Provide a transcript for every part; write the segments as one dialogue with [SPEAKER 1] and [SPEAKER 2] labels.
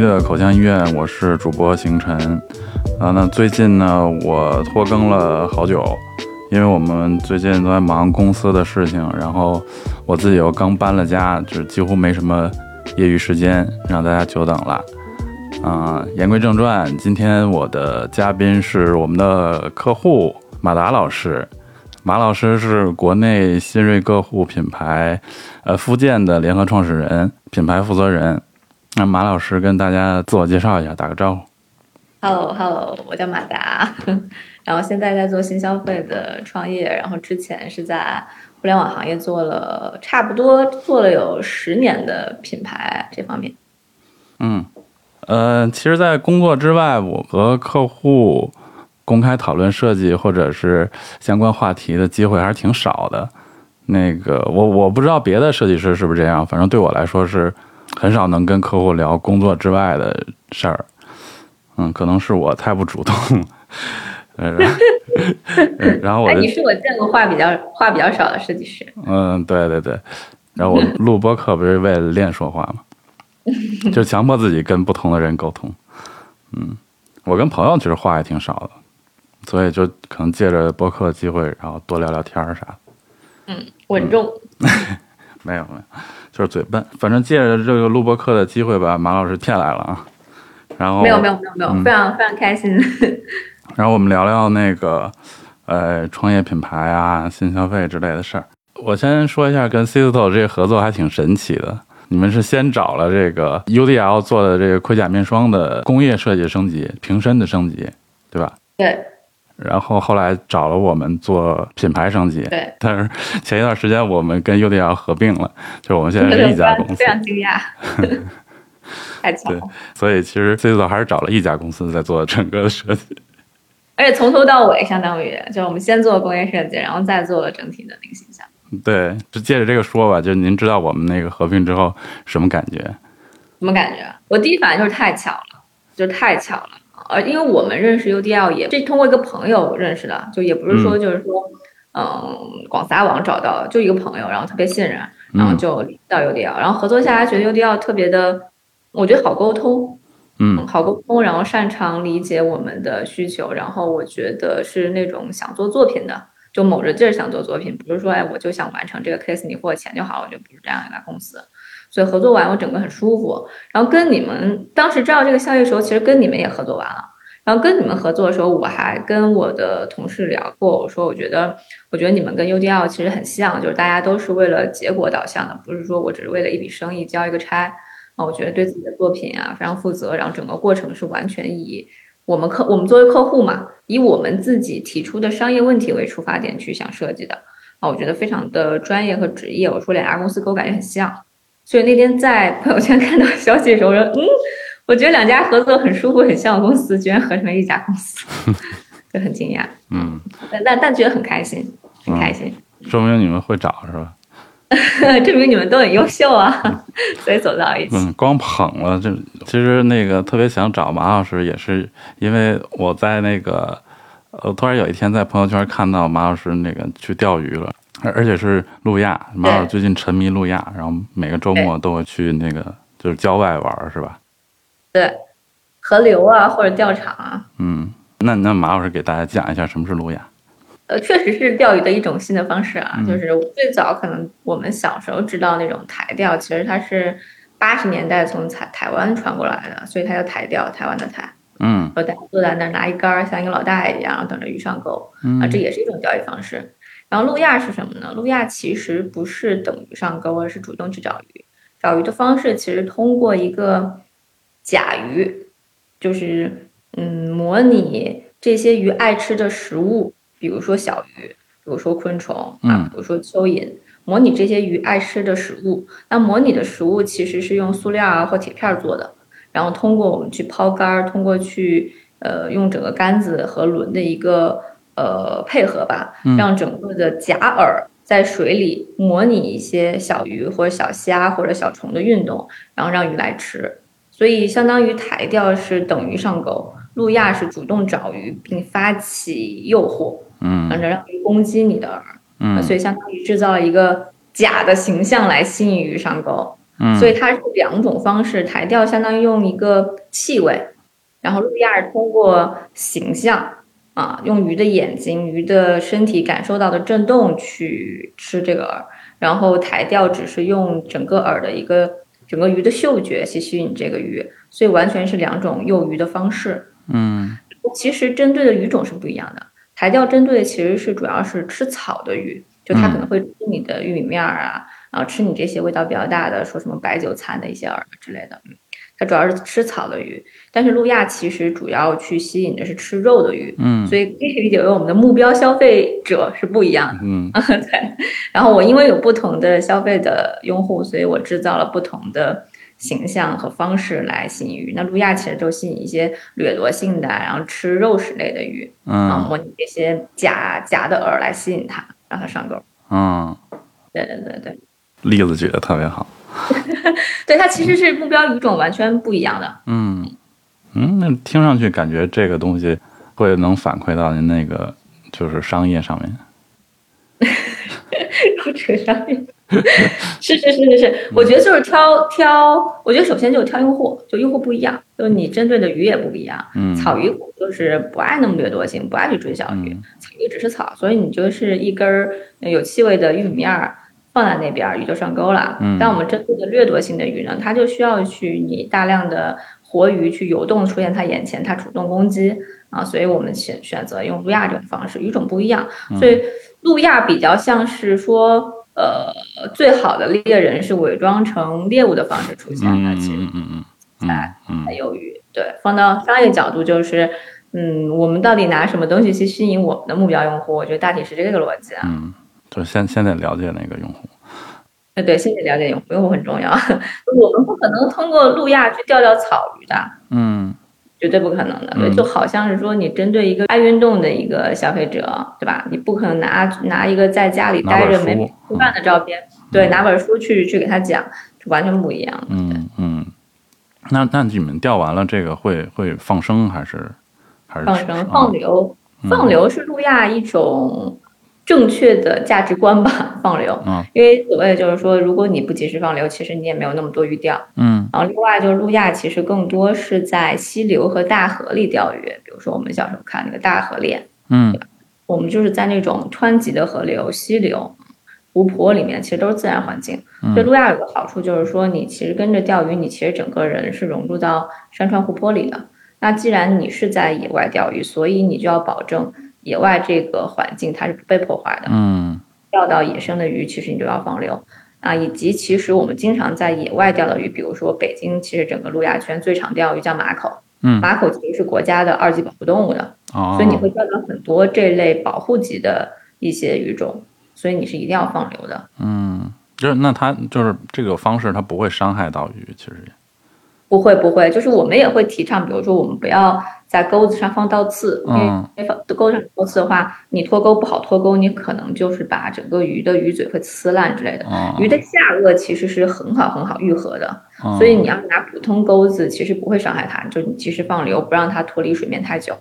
[SPEAKER 1] 的口腔医院，我是主播星辰。啊，那最近呢，我拖更了好久，因为我们最近都在忙公司的事情，然后我自己又刚搬了家，就几乎没什么业余时间，让大家久等了。啊，言归正传，今天我的嘉宾是我们的客户马达老师。马老师是国内新锐个护品牌，呃，福建的联合创始人、品牌负责人。那马老师跟大家自我介绍一下，打个招呼。
[SPEAKER 2] Hello，Hello，我叫马达，然后现在在做新消费的创业，然后之前是在互联网行业做了差不多做了有十年的品牌这方面。
[SPEAKER 1] 嗯，呃，其实，在工作之外，我和客户公开讨论设计或者是相关话题的机会还是挺少的。那个，我我不知道别的设计师是不是这样，反正对我来说是很少能跟客户聊工作之外的事儿。嗯，可能是我太不主动。呃，然后 呃然后我
[SPEAKER 2] 哎，你是我见过话比较话比较少的设计师。
[SPEAKER 1] 嗯，对对对。然后我录播课不是为了练说话嘛，就强迫自己跟不同的人沟通。嗯，我跟朋友其实话也挺少的，所以就可能借着播客的机会，然后多聊聊天儿啥的。
[SPEAKER 2] 嗯，稳重。
[SPEAKER 1] 没 有没有，就是嘴笨。反正借着这个录播课的机会把马老师骗来了啊。然后
[SPEAKER 2] 没有没有没有没有，
[SPEAKER 1] 嗯
[SPEAKER 2] 非常非常开心。
[SPEAKER 1] 然后我们聊聊那个呃创业品牌啊、新消费之类的事儿。我先说一下跟 Cisto 这个合作还挺神奇的。你们是先找了这个 UDL 做的这个盔甲面霜的工业设计升级、瓶身的升级，对吧？
[SPEAKER 2] 对
[SPEAKER 1] 然后后来找了我们做品牌升级，
[SPEAKER 2] 对，
[SPEAKER 1] 但是前一段时间我们跟 UDL 合并了，就是我们现在是一家公司
[SPEAKER 2] 非，常惊讶，太巧
[SPEAKER 1] 对
[SPEAKER 2] 了。
[SPEAKER 1] 所以其实 Cisto 还是找了一家公司在做整个的设计。
[SPEAKER 2] 而且从头到尾，相当于就是我们先做工业设计，然后再做了整体的那个形象。
[SPEAKER 1] 对，就借着这个说吧，就是您知道我们那个合并之后什么感觉？
[SPEAKER 2] 什么感觉？我第一反应就是太巧了，就是太巧了。呃，因为我们认识 UDL 也这通过一个朋友认识的，就也不是说就是说，嗯，广撒网找到，就一个朋友，然后特别信任，然后就到 UDL，然后合作下来觉得 UDL 特别的，我觉得好沟通，
[SPEAKER 1] 嗯
[SPEAKER 2] 好沟通，然后擅长理解我们的需求，然后我觉得是那种想做作品的，就卯着劲儿想做作品，不是说哎我就想完成这个 case，你付我钱就好了，我觉得不是这样一家公司。所以合作完我整个很舒服，然后跟你们当时知道这个消息的时候，其实跟你们也合作完了。然后跟你们合作的时候，我还跟我的同事聊过，我说我觉得，我觉得你们跟 UDL 其实很像，就是大家都是为了结果导向的，不是说我只是为了一笔生意交一个差。啊，我觉得对自己的作品啊非常负责，然后整个过程是完全以我们客我们作为客户嘛，以我们自己提出的商业问题为出发点去想设计的。啊，我觉得非常的专业和职业。我说两家公司给我感觉很像，所以那天在朋友圈看到消息的时候，我说 嗯。我觉得两家合作很舒服、很像的公司，居然合成了一家公司，就很惊讶。
[SPEAKER 1] 嗯，
[SPEAKER 2] 但但但觉得很开心，很开心，
[SPEAKER 1] 说明你们会找是吧？
[SPEAKER 2] 证明你们都很优秀啊，所以走到一起。
[SPEAKER 1] 嗯，光捧了这，其实那个特别想找马老师，也是因为我在那个，呃，突然有一天在朋友圈看到马老师那个去钓鱼了，而而且是路亚。马老师最近沉迷路亚，然后每个周末都会去那个就是郊外玩，是吧？
[SPEAKER 2] 对，河流啊，或者钓场啊，
[SPEAKER 1] 嗯，那那马老师给大家讲一下什么是路亚？
[SPEAKER 2] 呃，确实是钓鱼的一种新的方式啊。就是最早可能我们小时候知道那种台钓，其实它是八十年代从台台湾传过来的，所以它叫台钓，台湾的台。
[SPEAKER 1] 嗯
[SPEAKER 2] 然后大家坐在那儿拿一杆儿，像一个老大爷一样，等着鱼上钩啊，这也是一种钓鱼方式。然后路亚是什么呢？路亚其实不是等鱼上钩，而是主动去找鱼。找鱼的方式其实通过一个假鱼，就是嗯，模拟这些鱼爱吃的食物，比如说小鱼，比如说昆虫
[SPEAKER 1] 嗯
[SPEAKER 2] 啊，比如说蚯蚓，模拟这些鱼爱吃的食物。那模拟的食物其实是用塑料啊或铁片儿做的。然后通过我们去抛竿儿，通过去呃用整个杆子和轮的一个呃配合吧，让整个的假饵在水里模拟一些小鱼或者小虾或者小虫的运动，然后让鱼来吃。所以相当于台钓是等鱼上钩，路亚是主动找鱼并发起诱惑，
[SPEAKER 1] 嗯
[SPEAKER 2] 让让鱼攻击你的饵。
[SPEAKER 1] 嗯
[SPEAKER 2] 所以相当于制造了一个假的形象来吸引鱼上钩
[SPEAKER 1] 嗯，
[SPEAKER 2] 所以它是两种方式，台钓相当于用一个气味，然后路亚是通过形象啊，用鱼的眼睛、鱼的身体感受到的震动去吃这个饵，然后台钓只是用整个饵的一个整个鱼的嗅觉去吸引这个鱼，所以完全是两种诱鱼的方式。
[SPEAKER 1] 嗯
[SPEAKER 2] 其实针对的鱼种是不一样的，台钓针对的其实是主要是吃草的鱼，就它可能会吃你的玉米面儿啊，然后吃你这些味道比较大的，说什么白酒餐的一些饵之类的，嗯，它主要是吃草的鱼。但是路亚其实主要去吸引的是吃肉的鱼，
[SPEAKER 1] 嗯
[SPEAKER 2] 所以可以理解为我们的目标消费者是不一样的。
[SPEAKER 1] 嗯
[SPEAKER 2] 对，然后我因为有不同的消费的用户，所以我制造了不同的形象和方式来吸引鱼。那路亚其实就吸引一些掠夺性的，然后吃肉食类的鱼啊，
[SPEAKER 1] 嗯
[SPEAKER 2] 模拟这些假假的饵来吸引它，让它上钩。
[SPEAKER 1] 嗯，
[SPEAKER 2] 对对对对，
[SPEAKER 1] 例子举的特别好。
[SPEAKER 2] 对它其实是目标语种完全不一样的。
[SPEAKER 1] 嗯嗯，那听上去感觉这个东西会能反馈到您那个就是商业上面。
[SPEAKER 2] 肉扯上面，是是是是是，我觉得就是挑挑，我觉得首先就是挑用户，就用户不一样，就是你针对的鱼也不一样。
[SPEAKER 1] 嗯
[SPEAKER 2] 草鱼就是不爱那么掠夺性，不爱去追小鱼，
[SPEAKER 1] 嗯
[SPEAKER 2] 草鱼只是草，所以你就是一根儿有气味的玉米面儿放在那边儿，鱼就上钩了。
[SPEAKER 1] 嗯
[SPEAKER 2] 但我们针对的掠夺性的鱼呢，它就需要去你大量的活鱼去游动出现它眼前，它主动攻击啊，所以我们选选择用路亚这种方式，鱼种不一样，
[SPEAKER 1] 嗯
[SPEAKER 2] 所以路亚比较像是说。呃，最好的猎人是伪装成猎物的方式出现的，
[SPEAKER 1] 嗯
[SPEAKER 2] 其实
[SPEAKER 1] 嗯嗯嗯嗯嗯
[SPEAKER 2] 才有鱼。对，放到商业角度就是，嗯，我们到底拿什么东西去吸引我们的目标用户？我觉得大体是这个逻辑啊。
[SPEAKER 1] 嗯，就是先先得了解那个用户。
[SPEAKER 2] 哎，对，先得了解用户，用户很重要。我们不可能通过路亚去钓钓草鱼的，
[SPEAKER 1] 嗯
[SPEAKER 2] 绝对不可能的。
[SPEAKER 1] 嗯
[SPEAKER 2] 就好像是说，你针对一个爱运动的一个消费者，对吧？你不可能拿拿一个在家里待着没
[SPEAKER 1] 书
[SPEAKER 2] 吃饭的照片，对，拿本书去去给他讲，是完全不一样的。
[SPEAKER 1] 嗯嗯，那那你们钓完了这个会会放生还是还是
[SPEAKER 2] 放生、放流，
[SPEAKER 1] 嗯
[SPEAKER 2] 放流是路亚一种正确的价值观吧？放流，
[SPEAKER 1] 嗯
[SPEAKER 2] 因为所谓就是说，如果你不及时放流，其实你也没有那么多鱼钓。
[SPEAKER 1] 嗯
[SPEAKER 2] 然后另外就是路亚其实更多是在溪流和大河里钓鱼，比如说我们小时候看那个大河恋，
[SPEAKER 1] 嗯
[SPEAKER 2] 我们就是在那种湍急的河流、溪流、湖泊里面，其实都是自然环境。
[SPEAKER 1] 嗯
[SPEAKER 2] 所以路亚有个好处就是说，你其实跟着钓鱼，你其实整个人是融入到山川湖泊里的。那既然你是在野外钓鱼，所以你就要保证野外这个环境它是不被破坏的。
[SPEAKER 1] 嗯
[SPEAKER 2] 钓到野生的鱼，其实你就要放流啊，以及其实我们经常在野外钓的鱼，比如说北京，其实整个路亚圈最常钓鱼叫马口，
[SPEAKER 1] 嗯
[SPEAKER 2] 马口其实是国家的二级保护动物的，
[SPEAKER 1] 哦，
[SPEAKER 2] 所以你会钓到很多这类保护级的一些鱼种，所以你是一定要放流的。
[SPEAKER 1] 嗯，就是那它就是这个方式，它不会伤害到鱼，其实也
[SPEAKER 2] 不会不会，就是我们也会提倡，比如说我们不要在钩子上放倒刺，因
[SPEAKER 1] 嗯
[SPEAKER 2] 为放钩上倒刺的话，你脱钩不好脱钩，你可能就是把整个鱼的鱼嘴会撕烂之类的。
[SPEAKER 1] 哦，
[SPEAKER 2] 鱼的下颚其实是很好很好愈合的，
[SPEAKER 1] 哦
[SPEAKER 2] 所以你要拿普通钩子，其实不会伤害它，就你及时放流，不让它脱离水面太久。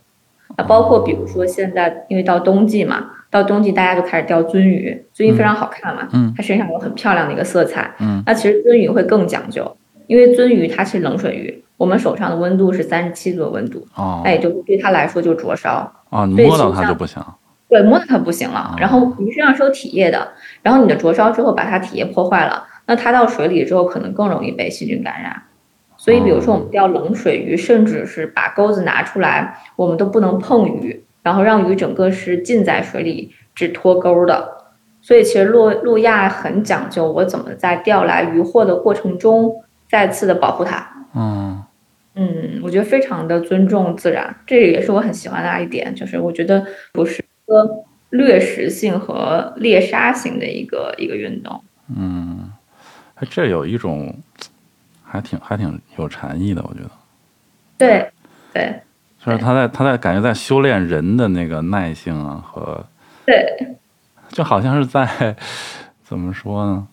[SPEAKER 2] 那包括比如说现在，因为到冬季嘛，到冬季大家就开始钓鳟鱼，鳟鱼非常好看嘛，
[SPEAKER 1] 嗯
[SPEAKER 2] 它身上有很漂亮的一个色彩。
[SPEAKER 1] 嗯
[SPEAKER 2] 那其实鳟鱼会更讲究，因为鳟鱼它是冷水鱼，我们手上的温度是三十七度的温度，
[SPEAKER 1] 哦
[SPEAKER 2] 那也就是对它来说就灼烧。
[SPEAKER 1] 哦，你
[SPEAKER 2] 对
[SPEAKER 1] 摸到它就不行，
[SPEAKER 2] 对，摸到它不行了
[SPEAKER 1] 哦。
[SPEAKER 2] 然后鱼身上是有体液的，然后你的灼烧之后把它体液破坏了，那它到水里之后可能更容易被细菌感染。所以，比如说我们钓冷水鱼，甚至是把钩子拿出来，我们都不能碰鱼，然后让鱼整个是浸在水里，只脱钩的。所以，其实路路亚很讲究，我怎么在钓来鱼获的过程中再次的保护它。
[SPEAKER 1] 嗯
[SPEAKER 2] 嗯，我觉得非常的尊重自然，这也是我很喜欢的一点，就是我觉得不是一个掠食性和猎杀型的一个一个运动。
[SPEAKER 1] 嗯，哎，这有一种还挺还挺有禅意的，我觉得，
[SPEAKER 2] 对，对，
[SPEAKER 1] 就是他在他在感觉在修炼人的那个耐性啊和
[SPEAKER 2] 对，
[SPEAKER 1] 就好像是在 怎么说呢？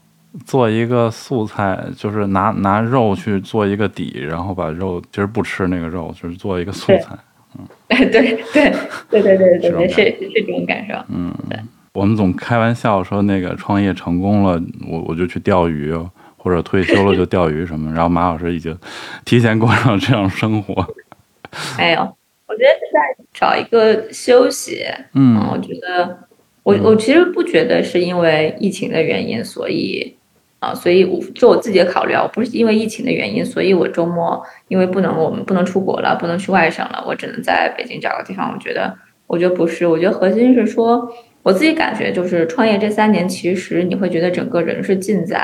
[SPEAKER 1] 做一个素菜就是拿拿肉去做一个底然后把肉其实不吃那个肉就是做一个素菜。
[SPEAKER 2] 嗯对 对对对对对
[SPEAKER 1] 是
[SPEAKER 2] 是这种感受。
[SPEAKER 1] 嗯对。我们总开玩笑说那个创业成功了我我就去钓鱼或者退休了就钓鱼什么然后马老师已经提前过上这样生活。
[SPEAKER 2] 没有我觉得是在找一个休息
[SPEAKER 1] 嗯
[SPEAKER 2] 我觉得我我其实不觉得是因为疫情的原因所以啊，所以我就我自己的考虑啊，我不是因为疫情的原因，所以我周末因为不能我们不能出国了，不能去外省了，我只能在北京找个地方。我觉得，我觉得不是，我觉得核心是说。我自己感觉就是创业这三年，其实你会觉得整个人是浸在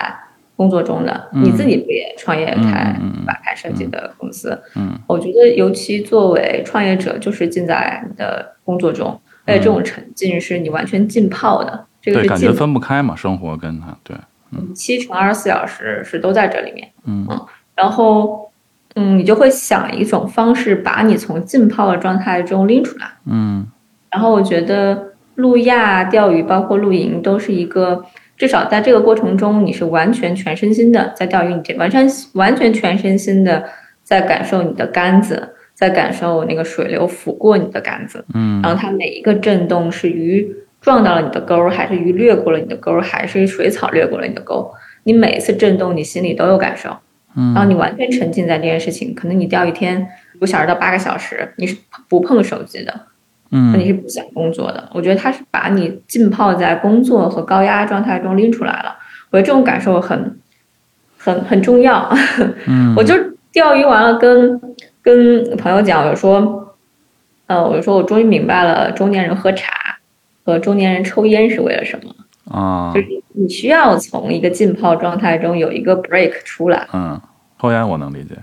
[SPEAKER 2] 工作中的。你自己不也创业开吧，开设计的公司？
[SPEAKER 1] 嗯，
[SPEAKER 2] 我觉得尤其作为创业者，就是浸在你的工作中，而且这种沉浸是你完全浸泡的。这个是
[SPEAKER 1] 感觉分不开嘛，生活跟他对，
[SPEAKER 2] 嗯，七乘二十四小时是都在这里面。
[SPEAKER 1] 嗯
[SPEAKER 2] 嗯，然后嗯，你就会想一种方式把你从浸泡的状态中拎出来。
[SPEAKER 1] 嗯，
[SPEAKER 2] 然后我觉得。路亚钓鱼，包括露营，都是一个至少在这个过程中，你是完全全身心的在钓鱼，你这完全完全全身心的在感受你的杆子，在感受那个水流拂过你的杆子，
[SPEAKER 1] 嗯，
[SPEAKER 2] 然后它每一个震动是鱼撞到了你的钩，还是鱼掠过了你的钩，还是水草掠过了你的钩，你每一次震动，你心里都有感受，
[SPEAKER 1] 嗯，
[SPEAKER 2] 然后你完全沉浸在这件事情，可能你钓一天五小时到八个小时，你是不碰手机的。
[SPEAKER 1] 嗯，
[SPEAKER 2] 你是不想工作的。我觉得他是把你浸泡在工作和高压状态中拎出来了。我觉得这种感受很、很、很重要。
[SPEAKER 1] 嗯，
[SPEAKER 2] 我就钓鱼完了，跟跟朋友讲，我说，呃，我说我终于明白了，中年人喝茶和中年人抽烟是为了什么
[SPEAKER 1] 啊？
[SPEAKER 2] 就是你需要从一个浸泡状态中有一个 break 出来。
[SPEAKER 1] 嗯，抽烟我能理解。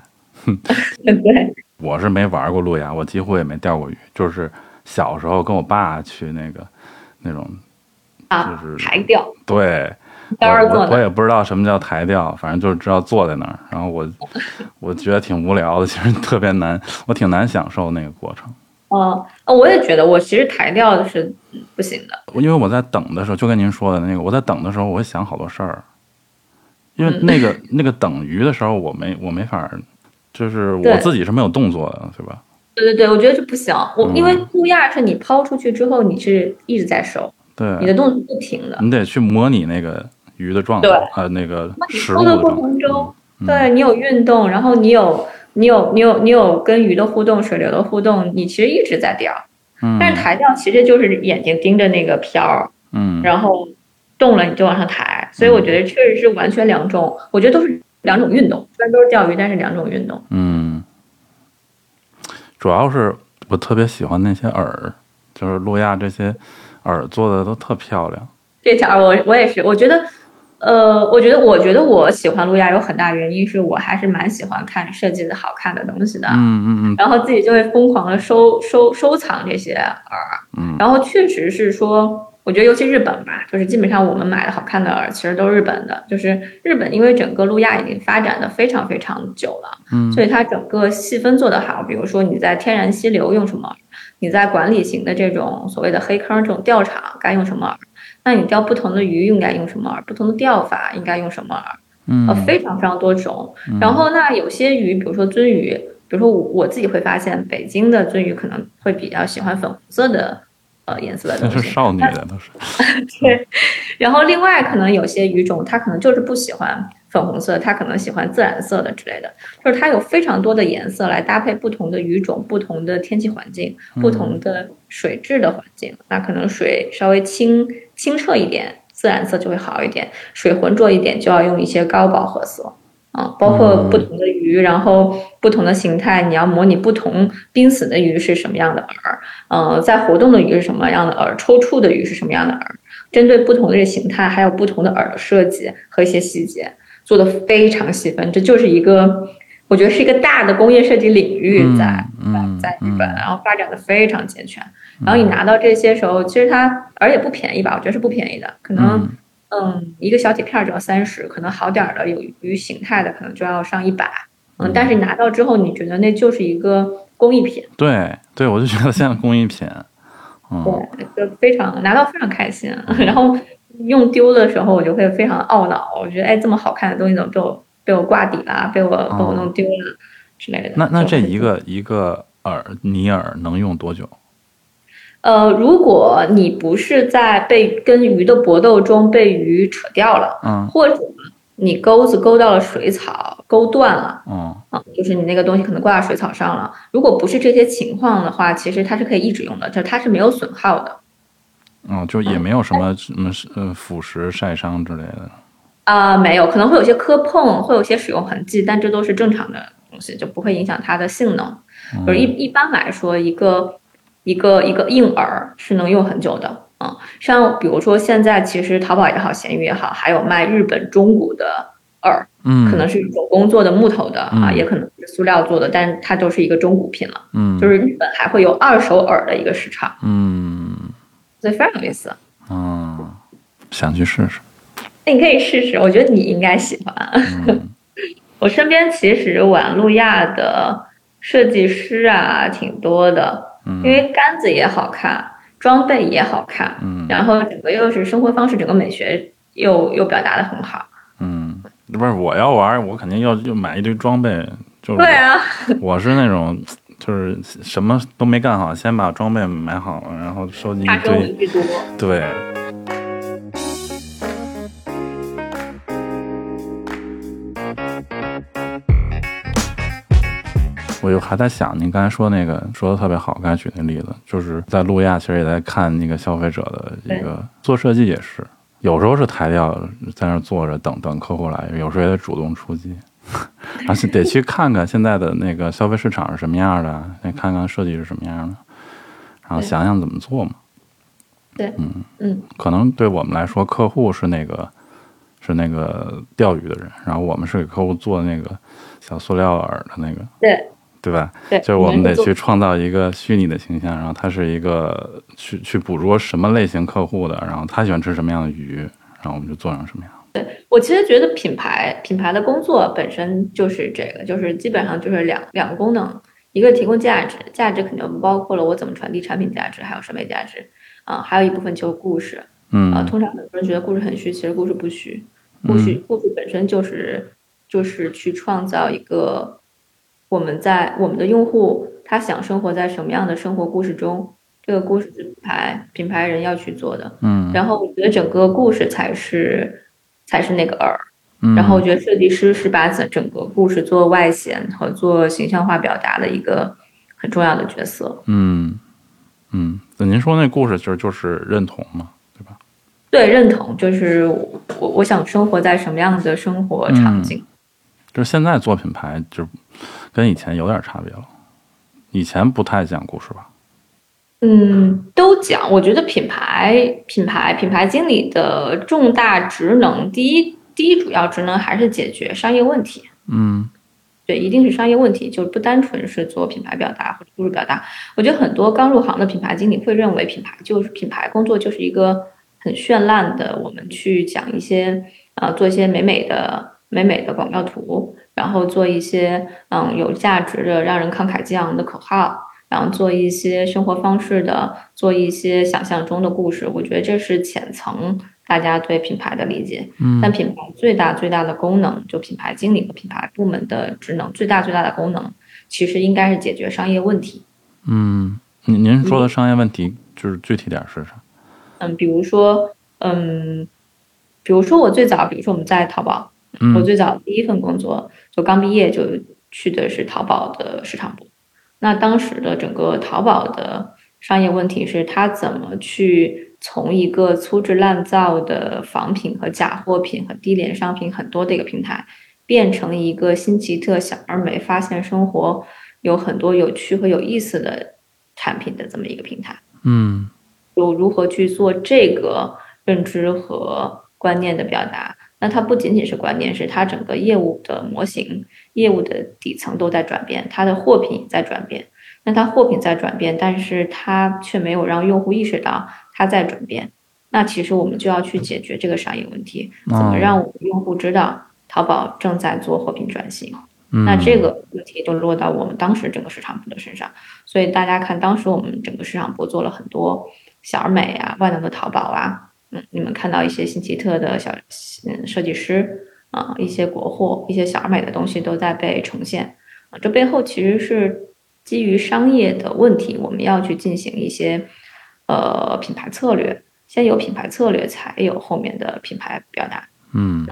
[SPEAKER 2] 对，
[SPEAKER 1] 我是没玩过路亚，我几乎也没钓过鱼，就是。小时候跟我爸去那个，那种，就是
[SPEAKER 2] 台钓。
[SPEAKER 1] 对，我我也不知道什么叫台钓，反正就是知道坐在那儿。然后我 我觉得挺无聊的，其实特别难，我挺难享受那个过程。
[SPEAKER 2] 哦，我也觉得，我其实台钓是不行的。
[SPEAKER 1] 因为我在等的时候，就跟您说的那个，我在等的时候，我会想好多事儿。因为那个那个等鱼的时候，我没我没法，就是我自己是没有动作的，对吧？
[SPEAKER 2] 对对对，我觉得这不行。我因为路亚是你抛出去之后，你是一直在收，
[SPEAKER 1] 对，
[SPEAKER 2] 你的动作不停的。
[SPEAKER 1] 你得去模拟那个鱼的状态，呃，那个食物
[SPEAKER 2] 的过程中，对你有运动，然后你有你有你有你有跟鱼的互动、水流的互动，你其实一直在钓。
[SPEAKER 1] 嗯。
[SPEAKER 2] 但是抬钓其实就是眼睛盯着那个漂
[SPEAKER 1] 嗯，
[SPEAKER 2] 然后动了你就往上抬，所以我觉得确实是完全两种，我觉得都是两种运动，虽然都是钓鱼，但是两种运动。
[SPEAKER 1] 嗯。主要是我特别喜欢那些饵，就是路亚这些饵做的都特漂亮。
[SPEAKER 2] 这条我我也是，我觉得，呃，我觉得我觉得我喜欢路亚有很大原因是我还是蛮喜欢看设计的好看的东西的。
[SPEAKER 1] 嗯嗯嗯。
[SPEAKER 2] 然后自己就会疯狂的收收收藏这些饵。
[SPEAKER 1] 嗯。
[SPEAKER 2] 然后确实是说。我觉得尤其日本吧，就是基本上我们买的好看的饵，其实都是日本的。就是日本，因为整个路亚已经发展的非常非常久了，
[SPEAKER 1] 嗯，
[SPEAKER 2] 所以它整个细分做得好。比如说你在天然溪流用什么，你在管理型的这种所谓的黑坑这种钓场该用什么饵，那你钓不同的鱼应该用什么饵，不同的钓法应该用什么饵，
[SPEAKER 1] 嗯，
[SPEAKER 2] 呃，非常非常多种。然后那有些鱼，比如说鳟鱼，比如说我我自己会发现，北京的鳟鱼可能会比较喜欢粉红色的。呃，颜色的东
[SPEAKER 1] 西，是少女的都是。
[SPEAKER 2] 对，然后另外可能有些鱼种，它可能就是不喜欢粉红色，它可能喜欢自然色的之类的，就是它有非常多的颜色来搭配不同的鱼种、不同的天气环境、不同的水质的环境。那可能水稍微清清澈一点，自然色就会好一点；水浑浊一点，就要用一些高饱和色。啊，包括不同的鱼，然后不同的形态，你要模拟不同濒死的鱼是什么样的饵，呃，在活动的鱼是什么样的饵，抽搐的鱼是什么样的饵，针对不同的形态，还有不同的饵的设计和一些细节，做的非常细分，这就是一个，我觉得是一个大的工业设计领域在在在日本，然后发展的非常健全，然后你拿到这些时候，其实它而且不便宜吧，我觉得是不便宜的，可能。嗯，一个小铁片就要三十，可能好点儿的有鱼形态的可能就要上一百。嗯，但是拿到之后，你觉得那就是一个工艺品？
[SPEAKER 1] 对，对，我就觉得像工艺品。嗯，
[SPEAKER 2] 对，就非常拿到非常开心。然后用丢的时候，我就会非常懊恼。我觉得，哎，这么好看的东西怎么被我被我挂底了，被我被我弄丢了之类的。
[SPEAKER 1] 那那这一个一个饵泥饵能用多久？
[SPEAKER 2] 呃，如果你不是在被跟鱼的搏斗中被鱼扯掉了，
[SPEAKER 1] 嗯，
[SPEAKER 2] 或者你钩子钩到了水草，钩断了，
[SPEAKER 1] 嗯
[SPEAKER 2] 啊，就是你那个东西可能挂到水草上了。如果不是这些情况的话，其实它是可以一直用的，就它是没有损耗的。
[SPEAKER 1] 嗯，就也没有什么什么呃腐蚀、晒伤之类的。
[SPEAKER 2] 啊、没有，可能会有些磕碰，会有些使用痕迹，但这都是正常的东西，就不会影响它的性能。就是一一般来说，一个一个一个硬饵是能用很久的。嗯，像比如说现在其实淘宝也好，闲鱼也好，还有卖日本中古的饵，
[SPEAKER 1] 嗯，
[SPEAKER 2] 可能是手工做的木头的啊，
[SPEAKER 1] 嗯
[SPEAKER 2] 也可能是塑料做的，但它都是一个中古品了。
[SPEAKER 1] 嗯
[SPEAKER 2] 就是日本还会有二手饵的一个市场，
[SPEAKER 1] 嗯
[SPEAKER 2] 所以非常有意思。
[SPEAKER 1] 嗯，想去试试。
[SPEAKER 2] 那你可以试试，我觉得你应该喜欢。
[SPEAKER 1] 嗯
[SPEAKER 2] 我身边其实玩路亚的设计师啊挺多的，
[SPEAKER 1] 嗯
[SPEAKER 2] 因为杆子也好看，装备也好看，
[SPEAKER 1] 嗯
[SPEAKER 2] 然后整个又是生活方式，整个美学又又表达的很好。
[SPEAKER 1] 嗯，不是我要玩，我肯定要就买一堆装备。就是
[SPEAKER 2] 对啊，
[SPEAKER 1] 我是那种就是什么都没干好，先把装备买好，然后收集一堆。对，我就还在想，您刚才说那个说的特别好，刚才举那例子，就是在路亚，其实也在看那个消费者的一个做设计也是，有时候是抬调在那儿坐着等等客户来，有时候也得主动出击，而且得去看看现在的那个消费市场是什么样的，得看看设计是什么样的，然后想想怎么做嘛。
[SPEAKER 2] 对，嗯
[SPEAKER 1] 可能对我们来说，客户是那个是那个钓鱼的人，然后我们是给客户做那个小塑料饵的那个，
[SPEAKER 2] 对
[SPEAKER 1] 对吧？
[SPEAKER 2] 对，
[SPEAKER 1] 就是我们得去创造一个虚拟的形象，然后他是一个去去捕捉什么类型客户的，然后他喜欢吃什么样的鱼，然后我们就做成什么样。
[SPEAKER 2] 对我其实觉得品牌品牌的工作本身就是这个，就是基本上就是两两个功能，一个提供价值，价值肯定包括了我怎么传递产品价值，还有审美价值啊、还有一部分就是故事嗯啊、
[SPEAKER 1] 嗯
[SPEAKER 2] 通常很多人觉得故事很虚，其实故事不虚，故事故事本身就是就是去创造一个我们在我们的用户他想生活在什么样的生活故事中，这个故事是品牌品牌人要去做的。
[SPEAKER 1] 嗯
[SPEAKER 2] 然后我觉得整个故事才是才是那个饵，
[SPEAKER 1] 嗯，
[SPEAKER 2] 然后我觉得设计师是把整整个故事做外显和做形象化表达的一个很重要的角色。
[SPEAKER 1] 嗯嗯，那您说那故事其实就是认同嘛，对吧？
[SPEAKER 2] 对，认同就是我我我想生活在什么样的生活场景。
[SPEAKER 1] 就是现在做品牌，就跟以前有点差别了。以前不太讲故事吧？
[SPEAKER 2] 嗯，都讲。我觉得品牌品牌品牌经理的重大职能，第一第一主要职能还是解决商业问题。
[SPEAKER 1] 嗯
[SPEAKER 2] 对，一定是商业问题，就是不单纯是做品牌表达或者故事表达。我觉得很多刚入行的品牌经理会认为品牌就是品牌工作就是一个很绚烂的，我们去讲一些呃做一些美美的美美的广告图，然后做一些嗯有价值的让人慷慨激昂的口号，然后做一些生活方式的，做一些想象中的故事。我觉得这是浅层大家对品牌的理解。
[SPEAKER 1] 嗯
[SPEAKER 2] 但品牌最大最大的功能，就品牌经理和品牌部门的职能，最大最大的功能，其实应该是解决商业问题。
[SPEAKER 1] 嗯，您您说的商业问题就是具体点是啥？
[SPEAKER 2] 嗯，比如说，嗯，比如说我最早，比如说我们在淘宝，我
[SPEAKER 1] 嗯
[SPEAKER 2] 最早第一份工作就刚毕业就去的是淘宝的市场部。那当时的整个淘宝的商业问题是，它怎么去从一个粗制滥造的仿品和假货品和低廉商品很多的一个平台，变成一个新奇特、小而美、发现生活有很多有趣和有意思的产品的这么一个平台。
[SPEAKER 1] 嗯
[SPEAKER 2] 就如何去做这个认知和观念的表达。那它不仅仅是观念，是它整个业务的模型、业务的底层都在转变，它的货品也在转变。那它货品在转变，但是它却没有让用户意识到它在转变。那其实我们就要去解决这个商业问题，怎么
[SPEAKER 1] 哦
[SPEAKER 2] 让我们用户知道淘宝正在做货品转型。
[SPEAKER 1] 嗯，
[SPEAKER 2] 那这个问题就落到我们当时整个市场部的身上，所以大家看，当时我们整个市场部做了很多小而美啊、万能的淘宝啊，嗯，你们看到一些新奇特的小嗯设计师啊、一些国货、一些小而美的东西都在被呈现啊，这背后其实是基于商业的问题，我们要去进行一些呃品牌策略，先有品牌策略，才有后面的品牌表达。
[SPEAKER 1] 嗯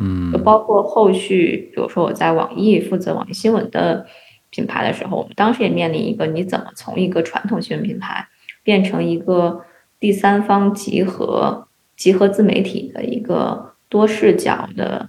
[SPEAKER 1] 嗯
[SPEAKER 2] 就包括后续，比如说我在网易负责网易新闻的品牌的时候，我们当时也面临一个，你怎么从一个传统新闻品牌变成一个第三方集合集合自媒体的一个多视角的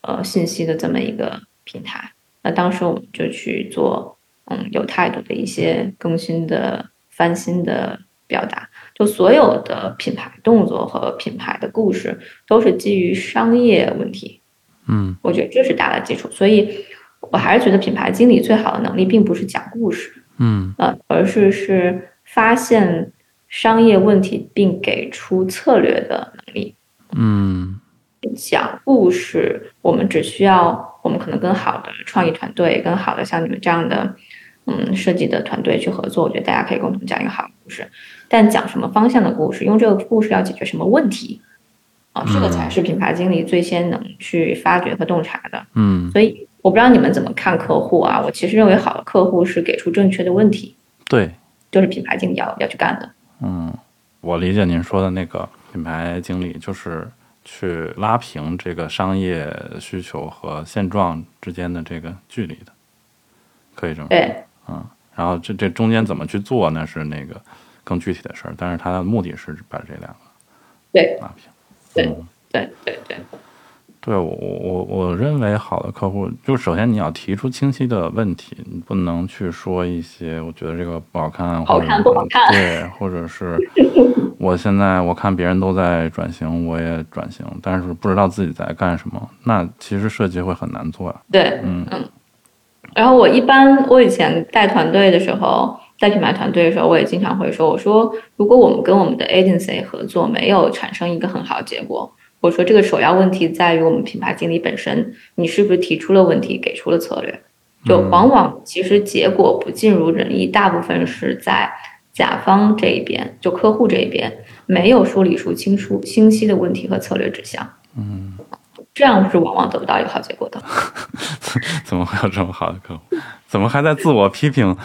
[SPEAKER 2] 呃信息的这么一个平台？那当时我们就去做嗯有态度的一些更新的翻新的表达，就所有的品牌动作和品牌的故事都是基于商业问题。
[SPEAKER 1] 嗯
[SPEAKER 2] 我觉得这是大的基础，所以我还是觉得品牌经理最好的能力并不是讲故事，
[SPEAKER 1] 嗯
[SPEAKER 2] 呃，而是是发现商业问题并给出策略的能力。
[SPEAKER 1] 嗯
[SPEAKER 2] 讲故事，我们只需要我们可能跟好的创意团队，跟好的像你们这样的嗯设计的团队去合作，我觉得大家可以共同讲一个好的故事。但讲什么方向的故事，用这个故事要解决什么问题啊，这个才是品牌经理最先能去发掘和洞察的。
[SPEAKER 1] 嗯，
[SPEAKER 2] 所以我不知道你们怎么看客户啊？我其实认为好的客户是给出正确的问题，
[SPEAKER 1] 对，
[SPEAKER 2] 就是品牌经理要要去干的。
[SPEAKER 1] 嗯，我理解您说的那个品牌经理就是去拉平这个商业需求和现状之间的这个距离的，可以这么说。
[SPEAKER 2] 对，
[SPEAKER 1] 嗯，然后这这中间怎么去做那？是那个更具体的事儿，但是它的目的是把这两个
[SPEAKER 2] 对
[SPEAKER 1] 拉平。
[SPEAKER 2] 对
[SPEAKER 1] 嗯
[SPEAKER 2] 对对对，
[SPEAKER 1] 对我我我认为好的客户，就首先你要提出清晰的问题，你不能去说一些我觉得这个不好看，
[SPEAKER 2] 好
[SPEAKER 1] 或者
[SPEAKER 2] 看不好看
[SPEAKER 1] 对，或者是 我现在我看别人都在转型，我也转型，但是不知道自己在干什么，那其实设计会很难做呀。
[SPEAKER 2] 对，
[SPEAKER 1] 嗯
[SPEAKER 2] 然后我一般我以前带团队的时候，带品牌团队的时候，我也经常会说，我说如果我们跟我们的 agency 合作没有产生一个很好的结果，我说这个首要问题在于我们品牌经理本身，你是不是提出了问题，给出了策略？就往往其实结果不尽如人意，大部分是在甲方这一边，就客户这一边没有梳理出清楚清晰的问题和策略指向，
[SPEAKER 1] 嗯，
[SPEAKER 2] 这样是往往得不到一个好结果的。
[SPEAKER 1] 怎么会有这么好的客户？怎么还在自我批评？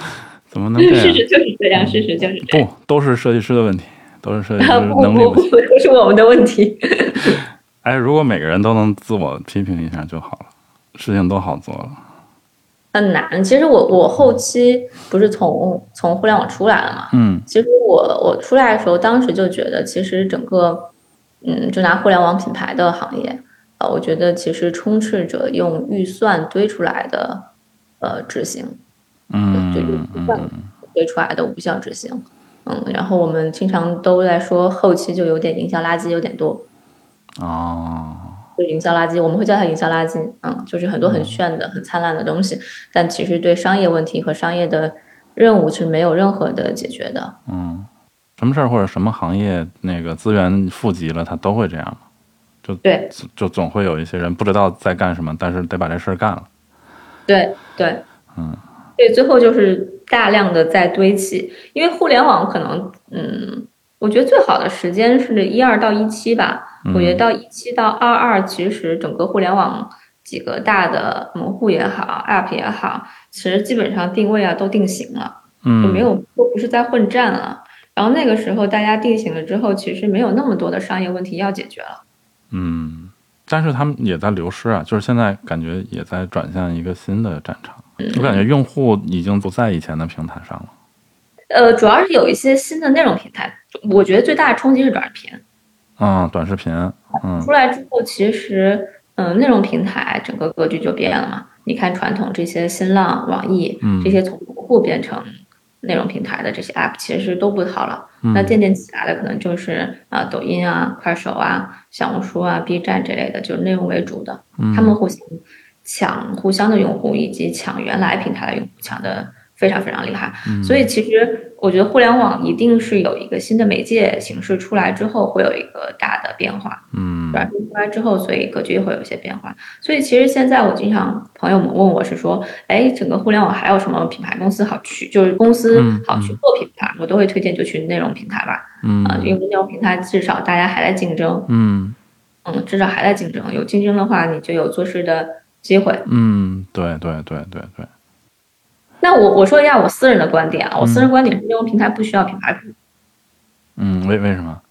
[SPEAKER 1] 怎么能这样？
[SPEAKER 2] 事实就是这样，事实就是这样。
[SPEAKER 1] 不，都是设计师的问题，都是设计师 能力不行。
[SPEAKER 2] 不不，都是我们的问题。
[SPEAKER 1] 哎，如果每个人都能自我批评一下就好了，事情都好做了。
[SPEAKER 2] 很难。其实我我后期不是从从互联网出来了嘛？
[SPEAKER 1] 嗯
[SPEAKER 2] 其实我我出来的时候，当时就觉得，其实整个嗯，就拿互联网品牌的行业，呃，我觉得其实充斥着用预算堆出来的呃执行，
[SPEAKER 1] 嗯
[SPEAKER 2] 就
[SPEAKER 1] 嗯
[SPEAKER 2] 预算堆出来的无效执行。嗯，然后我们经常都在说后期就有点营销垃圾有点多，
[SPEAKER 1] 哦，
[SPEAKER 2] 就营销垃圾，我们会叫它营销垃圾，嗯，就是很多很炫的、很灿烂的东西，但其实对商业问题和商业的任务是没有任何的解决的。
[SPEAKER 1] 嗯，什么事儿或者什么行业那个资源富集了，它都会这样嘛？就
[SPEAKER 2] 对
[SPEAKER 1] 就总会有一些人不知道在干什么，但是得把这事儿干了。
[SPEAKER 2] 对对，
[SPEAKER 1] 嗯，
[SPEAKER 2] 对，最后就是大量的在堆砌，因为互联网可能，嗯，我觉得最好的时间是一二到一七吧。我觉得到一七到二二，其实整个互联网几个大的门户也好，App 也好，其实基本上定位啊都定型了。
[SPEAKER 1] 嗯，
[SPEAKER 2] 就没有都不是在混战了。然后那个时候大家定型了之后，其实没有那么多的商业问题要解决了。
[SPEAKER 1] 嗯，但是他们也在流失啊，就是现在感觉也在转向一个新的战场。
[SPEAKER 2] 嗯
[SPEAKER 1] 我感觉用户已经不在以前的平台上了。
[SPEAKER 2] 呃，主要是有一些新的内容平台，我觉得最大的冲击是短视频
[SPEAKER 1] 嗯，短视频，嗯
[SPEAKER 2] 出来之后，其实嗯、呃内容平台整个格局就变了嘛。你看传统这些新浪、网易
[SPEAKER 1] 嗯
[SPEAKER 2] 这些从用户变成内容平台的这些 app，其实都不好了。
[SPEAKER 1] 嗯
[SPEAKER 2] 那渐渐起来的可能就是啊、抖音啊、快手啊、小红书啊、B 站这类的，就是内容为主的。
[SPEAKER 1] 嗯
[SPEAKER 2] 他们互相抢互相的用户，以及抢原来平台的用户，抢的非常非常厉害。
[SPEAKER 1] 嗯
[SPEAKER 2] 所以其实我觉得互联网一定是有一个新的媒介形式出来之后，会有一个大的变化。
[SPEAKER 1] 嗯
[SPEAKER 2] 短视频出来之后，所以格局也会有一些变化。所以其实现在我经常朋友们问我是说，哎，整个互联网还有什么品牌公司好去，就是公司
[SPEAKER 1] 嗯
[SPEAKER 2] 好去做品牌，我都会推荐就去内容平台吧。
[SPEAKER 1] 嗯
[SPEAKER 2] 啊，因为内容平台至少大家还在竞争，
[SPEAKER 1] 嗯
[SPEAKER 2] 嗯，至少还在竞争，有竞争的话，你就有做事的机会。
[SPEAKER 1] 嗯，对对对对对，
[SPEAKER 2] 那我我说一下我私人的观点啊，我私人观点是内容平台不需要品牌主，
[SPEAKER 1] 嗯，为为什么？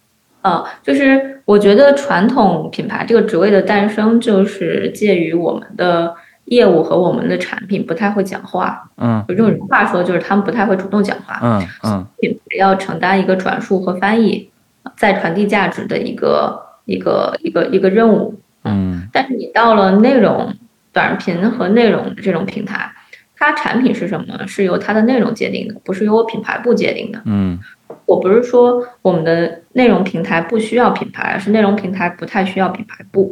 [SPEAKER 2] 呃，就是我觉得传统品牌这个职位的诞生，就是介于我们的业务和我们的产品不太会讲话。
[SPEAKER 3] 嗯
[SPEAKER 2] 有这种话说，就是他们不太会主动讲话。
[SPEAKER 3] 嗯嗯
[SPEAKER 2] 品牌要承担一个转述和翻译，再传递价值的一个一个一个一个任务。
[SPEAKER 3] 嗯
[SPEAKER 2] 但是你到了内容短视频和内容这种平台，它产品是什么是由它的内容界定的，不是由我品牌部界定的。
[SPEAKER 3] 嗯
[SPEAKER 2] 我不是说我们的内容平台不需要品牌，而是内容平台不太需要品牌部，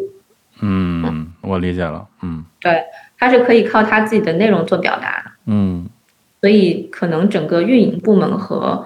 [SPEAKER 3] 嗯，我理解了。嗯对
[SPEAKER 2] 它是可以靠它自己的内容做表达的。
[SPEAKER 3] 嗯
[SPEAKER 2] 所以可能整个运营部门和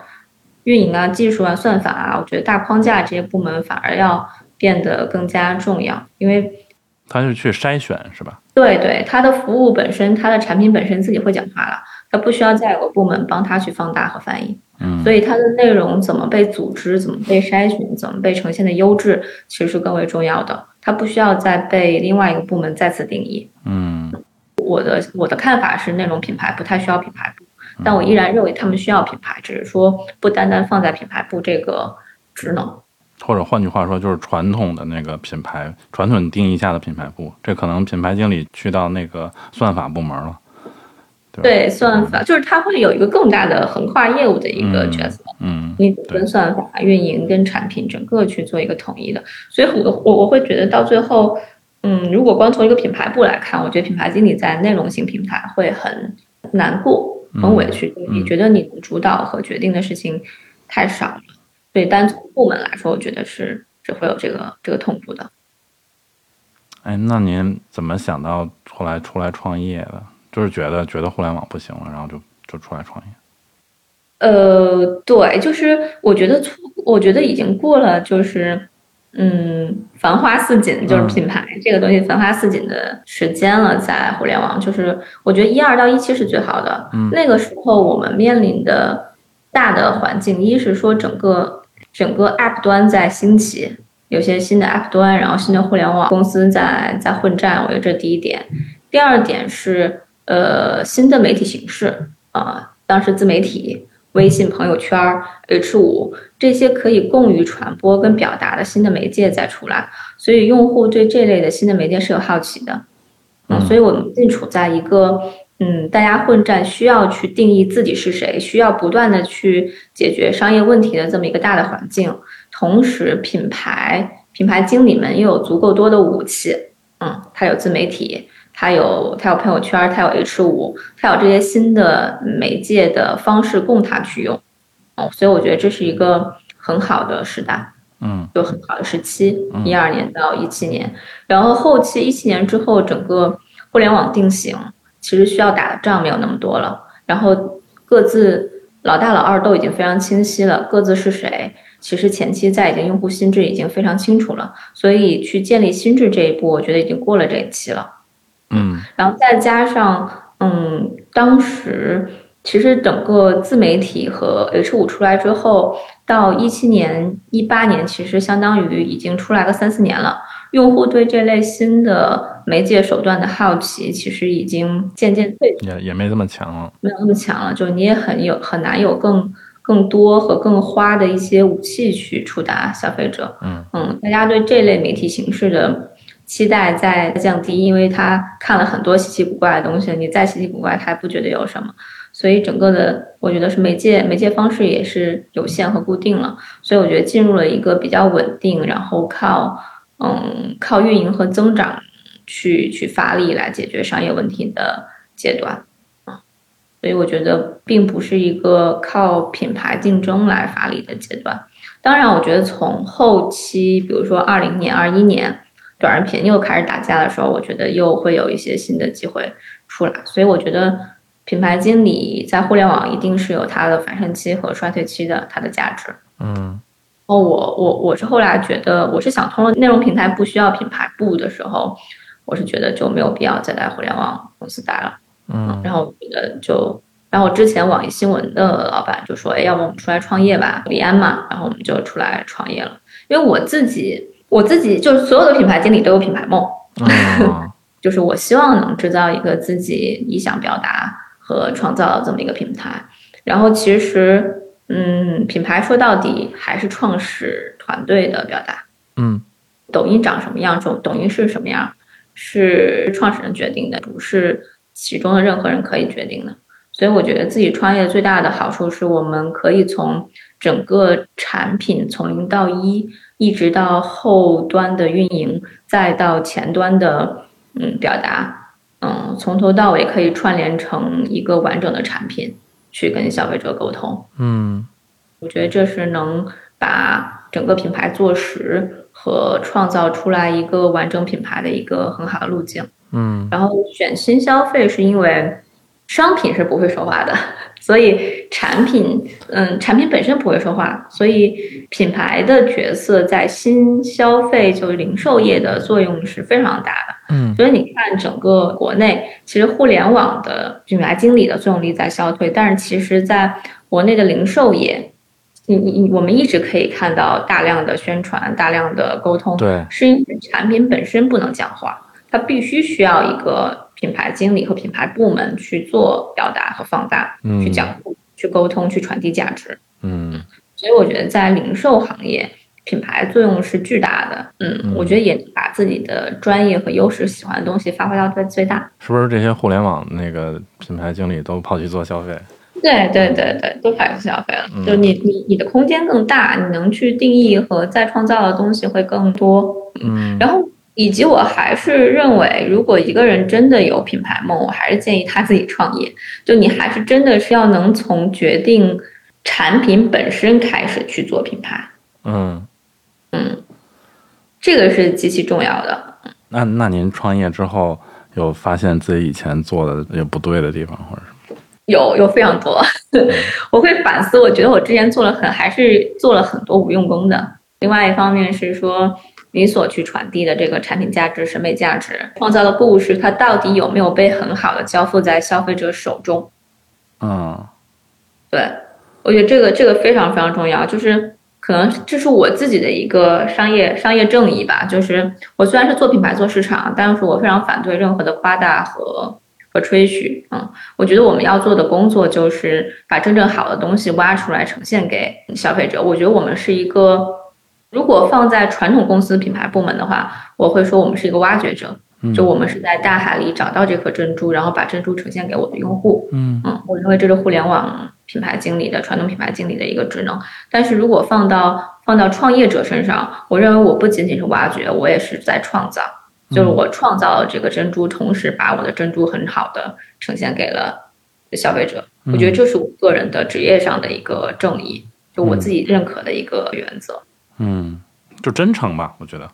[SPEAKER 2] 运营啊、技术啊、算法啊，我觉得大框架这些部门反而要变得更加重要，因为
[SPEAKER 3] 他是去筛选是吧？
[SPEAKER 2] 对对，它的服务本身、它的产品本身自己会讲话了，它不需要再有个部门帮它去放大和翻译。
[SPEAKER 3] 嗯
[SPEAKER 2] 所以它的内容怎么被组织、怎么被筛选、怎么被呈现的优质，其实是更为重要的。它不需要再被另外一个部门再次定义。
[SPEAKER 3] 嗯
[SPEAKER 2] 我的我的看法是，内容品牌不太需要品牌部，但我依然认为他们需要品牌，只是说不单单放在品牌部这个职能。
[SPEAKER 3] 或者换句话说，就是传统的那个品牌，传统定义下的品牌部，这可能品牌经理去到那个算法部门了，对？
[SPEAKER 2] 对算法，就是它会有一个更大的横跨业务的一个角色。
[SPEAKER 3] 嗯
[SPEAKER 2] 你跟算法、运营跟产品整个去做一个统一的，所以我我我会觉得到最后，嗯，如果光从一个品牌部来看，我觉得品牌经理在内容型平台会很难过、很委屈，
[SPEAKER 3] 嗯
[SPEAKER 2] 你觉得你的主导和决定的事情太少了，所以单从部门来说，我觉得是是会有这个这个痛苦的。
[SPEAKER 3] 哎，那您怎么想到后来出来创业的？就是觉得觉得互联网不行了，然后就就出来创业。
[SPEAKER 2] 呃，对，就是我觉得错，我觉得已经过了，就是嗯，繁花似锦，就是
[SPEAKER 3] 嗯
[SPEAKER 2] 品牌、这个东西繁花似锦的时间了，在互联网，就是我觉得一二到一七是最好的。
[SPEAKER 3] 嗯
[SPEAKER 2] 那个时候我们面临的大的环境，一是说整个整个 App 端在兴起，有些新的 App 端，然后新的互联网公司在在混战，我觉得这是第一点。第二点是呃新的媒体形式啊、当时自媒体、微信朋友圈、H 五这些可以共于传播跟表达的新的媒介再出来，所以用户对这类的新的媒介是有好奇的。嗯，
[SPEAKER 3] 嗯
[SPEAKER 2] 所以我们正处在一个嗯，大家混战需要去定义自己是谁，需要不断的去解决商业问题的这么一个大的环境。同时，品牌品牌经理们又有足够多的武器，嗯，他有自媒体，他有他有朋友圈，他有 H 五，他有这些新的媒介的方式供他去用。哦，所以我觉得这是一个很好的时代。
[SPEAKER 3] 嗯
[SPEAKER 2] 就很好的时期
[SPEAKER 3] 嗯，
[SPEAKER 2] 一二年到一七年，然后后期一七年之后，整个互联网定型其实需要打的仗没有那么多了，然后各自老大老二都已经非常清晰了，各自是谁，其实前期在已经用户心智已经非常清楚了，所以去建立心智这一步，我觉得已经过了这一期了。
[SPEAKER 3] 嗯
[SPEAKER 2] 然后再加上，嗯，当时其实整个自媒体和 H 五出来之后，到一七年、一八年，其实相当于已经出来个三四年了。用户对这类新的媒介手段的好奇，其实已经渐渐退
[SPEAKER 3] 也也没这么强了。
[SPEAKER 2] 没有那么强了，就你也很有很难有更更多和更花的一些武器去触达消费者。
[SPEAKER 3] 嗯
[SPEAKER 2] 嗯，大家对这类媒体形式的期待在降低，因为他看了很多稀奇古怪的东西，你再稀奇古怪，他还不觉得有什么。所以整个的，我觉得是媒介媒介方式也是有限和固定了，所以我觉得进入了一个比较稳定，然后靠嗯靠运营和增长去去发力来解决商业问题的阶段啊，所以我觉得并不是一个靠品牌竞争来发力的阶段。当然，我觉得从后期，比如说二零年、二一年，短视频又开始打架的时候，我觉得又会有一些新的机会出来。所以我觉得品牌经理在互联网一定是有它的反盛期和衰退期的，它的价值。
[SPEAKER 3] 嗯
[SPEAKER 2] 哦，我我我是后来觉得，我是想通了内容平台不需要品牌部的时候，我是觉得就没有必要再在互联网公司待了。
[SPEAKER 3] 嗯
[SPEAKER 2] 然后我觉得就，然后之前网易新闻的老板就说，哎，要不我们出来创业吧，李安嘛，然后我们就出来创业了。因为我自己，我自己就是所有的品牌经理都有品牌梦，
[SPEAKER 3] 嗯
[SPEAKER 2] 就是我希望能制造一个自己理想表达和创造这么一个平台。然后其实，嗯，品牌说到底还是创始团队的表达。
[SPEAKER 1] 嗯
[SPEAKER 2] 抖音长什么样，抖抖音是什么样，是创始人决定的，不是其中的任何人可以决定的。所以我觉得自己创业最大的好处是我们可以从整个产品从零到一，一直到后端的运营，再到前端的嗯表达，嗯，从头到尾可以串联成一个完整的产品去跟消费者沟通。
[SPEAKER 1] 嗯
[SPEAKER 2] 我觉得这是能把整个品牌做实和创造出来一个完整品牌的一个很好的路径。
[SPEAKER 1] 嗯
[SPEAKER 2] 然后选新消费是因为商品是不会说话的，所以产品，嗯，产品本身不会说话，所以品牌的角色在新消费就是零售业的作用是非常大的。
[SPEAKER 1] 嗯
[SPEAKER 2] 所以你看，整个国内其实互联网的品牌经理的作用力在消退，但是其实在国内的零售业，你你你我们一直可以看到大量的宣传、大量的沟通，
[SPEAKER 1] 对
[SPEAKER 2] 是因为产品本身不能讲话，它必须需要一个品牌经理和品牌部门去做表达和放大，
[SPEAKER 1] 嗯
[SPEAKER 2] 去讲、去沟通、去传递价值。
[SPEAKER 1] 嗯
[SPEAKER 2] 所以我觉得在零售行业，品牌作用是巨大的。嗯，
[SPEAKER 1] 嗯
[SPEAKER 2] 我觉得也把自己的专业和优势、喜欢的东西发挥到最最大。
[SPEAKER 1] 是不是这些互联网那个品牌经理都跑去做消费？
[SPEAKER 2] 对对对对，都开始消费了。
[SPEAKER 1] 嗯
[SPEAKER 2] 就你你你的空间更大，你能去定义和再创造的东西会更多。
[SPEAKER 1] 嗯
[SPEAKER 2] 然后以及我还是认为，如果一个人真的有品牌梦，我还是建议他自己创业。就你还是真的是要能从决定产品本身开始去做品牌。
[SPEAKER 1] 嗯，
[SPEAKER 2] 嗯，这个是极其重要的。
[SPEAKER 1] 那那您创业之后有发现自己以前做的有不对的地方，或者是
[SPEAKER 2] 有有非常多，我会反思，我觉得我之前做了很还是做了很多无用功的。另外一方面是说，你所去传递的这个产品价值、审美价值、创造的故事，它到底有没有被很好的交付在消费者手中？
[SPEAKER 1] 嗯
[SPEAKER 2] 对，我觉得这个这个非常非常重要，就是可能这是我自己的一个商业商业正义吧。就是我虽然是做品牌做市场，但是我非常反对任何的夸大和和吹嘘。嗯，我觉得我们要做的工作就是把真正好的东西挖出来呈现给消费者。我觉得我们是一个，如果放在传统公司品牌部门的话，我会说我们是一个挖掘者。
[SPEAKER 1] 嗯
[SPEAKER 2] 就我们是在大海里找到这颗珍珠，然后把珍珠呈现给我的用户。
[SPEAKER 1] 嗯
[SPEAKER 2] 嗯，我认为这是互联网品牌经理的传统品牌经理的一个职能。但是如果放到放到创业者身上，我认为我不仅仅是挖掘，我也是在创造，就是我创造了这个珍珠，同时把我的珍珠很好的呈现给了消费者。我觉得这是我个人的职业上的一个正义，就我自己认可的一个原则。
[SPEAKER 1] 嗯，就真诚吧，我觉得。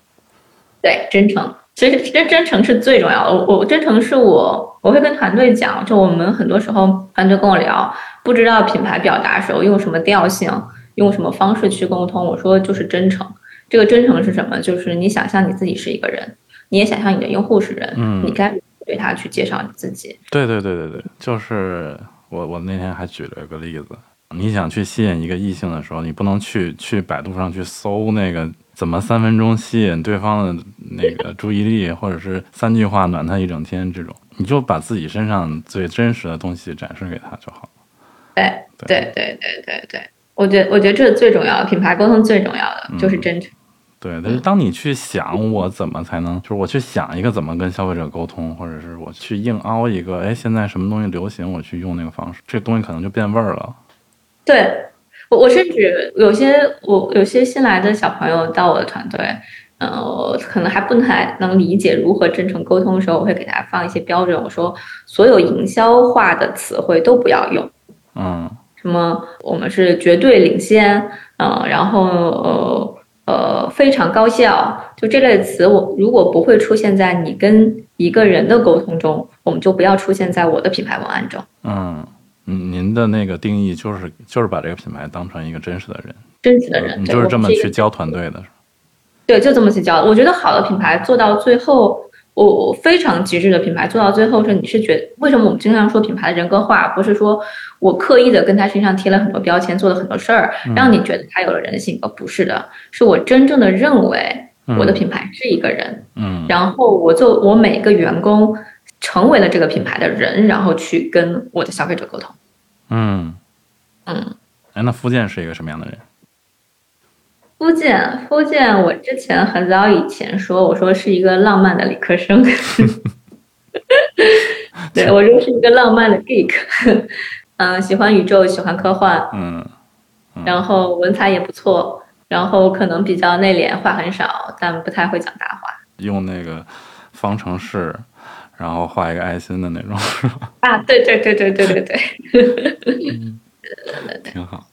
[SPEAKER 2] 对，真诚，其实真真诚是最重要的。我我真诚是我我会跟团队讲，就我们很多时候团队跟我聊，不知道品牌表达时候用什么调性，用什么方式去沟通。我说就是真诚。这个真诚是什么？就是你想象你自己是一个人，你也想象你的用户是人，
[SPEAKER 1] 嗯
[SPEAKER 2] 你该对他去介绍你自己。
[SPEAKER 1] 对对对对对，就是我我那天还举了个例子，你想去吸引一个异性的时候，你不能去去百度上去搜那个怎么三分钟吸引对方的那个注意力，或者是三句话暖他一整天这种，你就把自己身上最真实的东西展示给他就好了。
[SPEAKER 2] 对对对对对对，我觉得我觉得这是最重要的，品牌沟通最重要的就是真诚。
[SPEAKER 1] 对，但是当你去想我怎么才能，就是我去想一个怎么跟消费者沟通，或者是我去硬凹一个，哎，现在什么东西流行，我去用那个方式，这东西可能就变味儿了。
[SPEAKER 2] 对我，我甚至有些我有些新来的小朋友到我的团队，嗯、我可能还不太能理解如何真诚沟通的时候，我会给他放一些标准，我说所有营销化的词汇都不要用，
[SPEAKER 1] 嗯。
[SPEAKER 2] 什么我们是绝对领先，嗯、然后呃呃非常高效，就这类词，我如果不会出现在你跟一个人的沟通中，我们就不要出现在我的品牌文案中。
[SPEAKER 1] 嗯，嗯您的那个定义就是就是把这个品牌当成一个真实的人，
[SPEAKER 2] 真实的人，
[SPEAKER 1] 你就是这么去教团队的。
[SPEAKER 2] 对，就这么去教。我觉得好的品牌做到最后，我我非常极致的品牌做到最后是你是觉为什么我们经常说品牌的人格化，不是说我刻意的跟他身上贴了很多标签，做了很多事儿，让你觉得他有了人性，而不是的，是我真正的认为我的品牌是一个人，
[SPEAKER 1] 嗯。
[SPEAKER 2] 然后我做我每个员工成为了这个品牌的人，然后去跟我的消费者沟通。
[SPEAKER 1] 嗯，
[SPEAKER 2] 嗯，
[SPEAKER 1] 哎，那福建是一个什么样的人？
[SPEAKER 2] 福建，福建，我之前很早以前说，我说是一个浪漫的理科生，对我说是一个浪漫的 geek，嗯，喜欢宇宙，喜欢科幻，
[SPEAKER 1] 嗯，
[SPEAKER 2] 然后文采也不错，然后可能比较内敛，话很少，但不太会讲大话。
[SPEAKER 1] 用那个方程式，然后画一个爱心的那种？
[SPEAKER 2] 啊，对对对对对对对，
[SPEAKER 1] 挺好。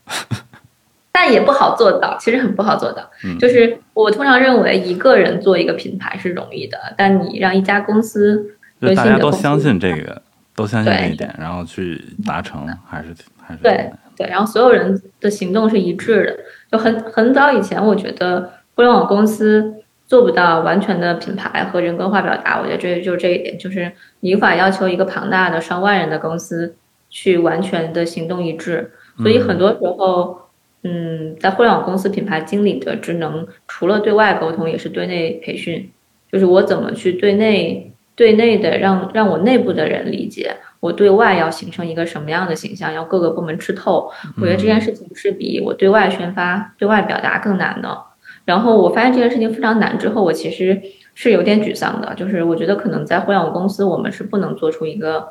[SPEAKER 2] 但也不好做到，其实很不好做到。
[SPEAKER 1] 嗯
[SPEAKER 2] 就是我通常认为一个人做一个品牌是容易的，但你让一家公司，
[SPEAKER 1] 就大家都相信这个，都相信这一点，然后去达成，还是挺还是
[SPEAKER 2] 对对，然后所有人的行动是一致的。就很很早以前，我觉得互联网公司做不到完全的品牌和人格化表达，我觉得这就是这一点，就是你无法要求一个庞大的上万人的公司去完全的行动一致。所以很多时候，嗯，在互联网公司品牌经理的职能，除了对外沟通，也是对内培训，就是我怎么去对内对内的让让我内部的人理解。我对外要形成一个什么样的形象，要各个部门吃透。我觉得这件事情是比我对外宣发、对外表达更难的。然后我发现这件事情非常难之后，我其实是有点沮丧的。就是我觉得可能在互联网公司，我们是不能做出一个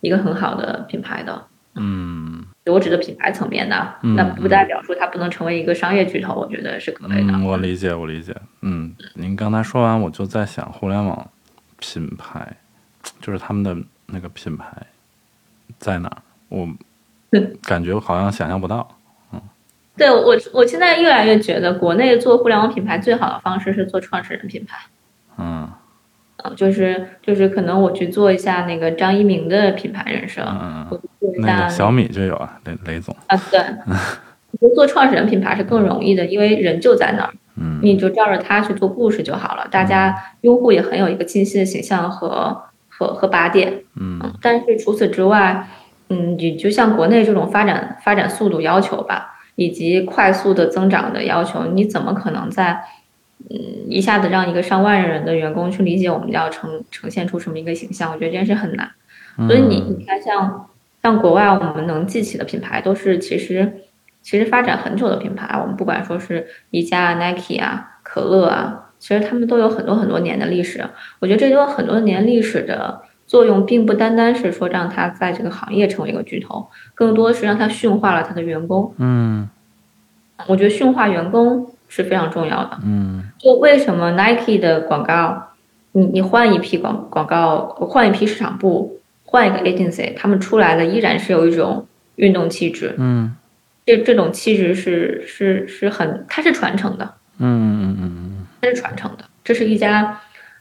[SPEAKER 2] 一个很好的品牌的。
[SPEAKER 1] 嗯
[SPEAKER 2] 我指的品牌层面的，
[SPEAKER 1] 嗯
[SPEAKER 2] 那不代表说它不能成为一个商业巨头。我觉得是可以的。
[SPEAKER 1] 嗯，我理解，我理解。嗯，您刚才说完，我就在想，互联网品牌，就是他们的那个品牌在哪儿？我
[SPEAKER 2] 嗯
[SPEAKER 1] 感觉好像想象不到。
[SPEAKER 2] 嗯对我，我现在越来越觉得，国内做互联网品牌最好的方式是做创始人品牌。就是就是可能我去做一下那个张一鸣的品牌人生，
[SPEAKER 1] 嗯嗯，
[SPEAKER 2] 我去做一
[SPEAKER 1] 那
[SPEAKER 2] 下
[SPEAKER 1] 个小米就有啊，雷雷总。
[SPEAKER 2] 啊，对，我觉得做创始人品牌是更容易的，因为人就在那儿，
[SPEAKER 1] 嗯
[SPEAKER 2] 你就照着他去做故事就好了。大家用户也很有一个清晰的形象和和和靶点。
[SPEAKER 1] 嗯
[SPEAKER 2] 嗯，但是除此之外，嗯，你就像国内这种发展发展速度要求吧，以及快速的增长的要求，你怎么可能在嗯一下子让一个上万人的员工去理解我们要呈呈现出什么一个形象？我觉得这件事很难。所以你你看像，像国外我们能记起的品牌，都是其实其实发展很久的品牌。我们不管说是宜家、Nike 啊、可乐啊，其实他们都有很多很多年的历史。我觉得这有很多年历史的作用，并不单单是说让它在这个行业成为一个巨头，更多的是让它驯化了它的员工。
[SPEAKER 1] 嗯
[SPEAKER 2] 我觉得驯化员工是非常重要的。
[SPEAKER 1] 嗯
[SPEAKER 2] 就为什么 Nike 的广告，你你换一批广广告，换一批市场部，换一个 agency，他们出来的依然是有一种运动气质。
[SPEAKER 1] 嗯
[SPEAKER 2] 这这种气质是是是很，它是传承的，
[SPEAKER 1] 嗯嗯嗯
[SPEAKER 2] 它是传承的。这是一家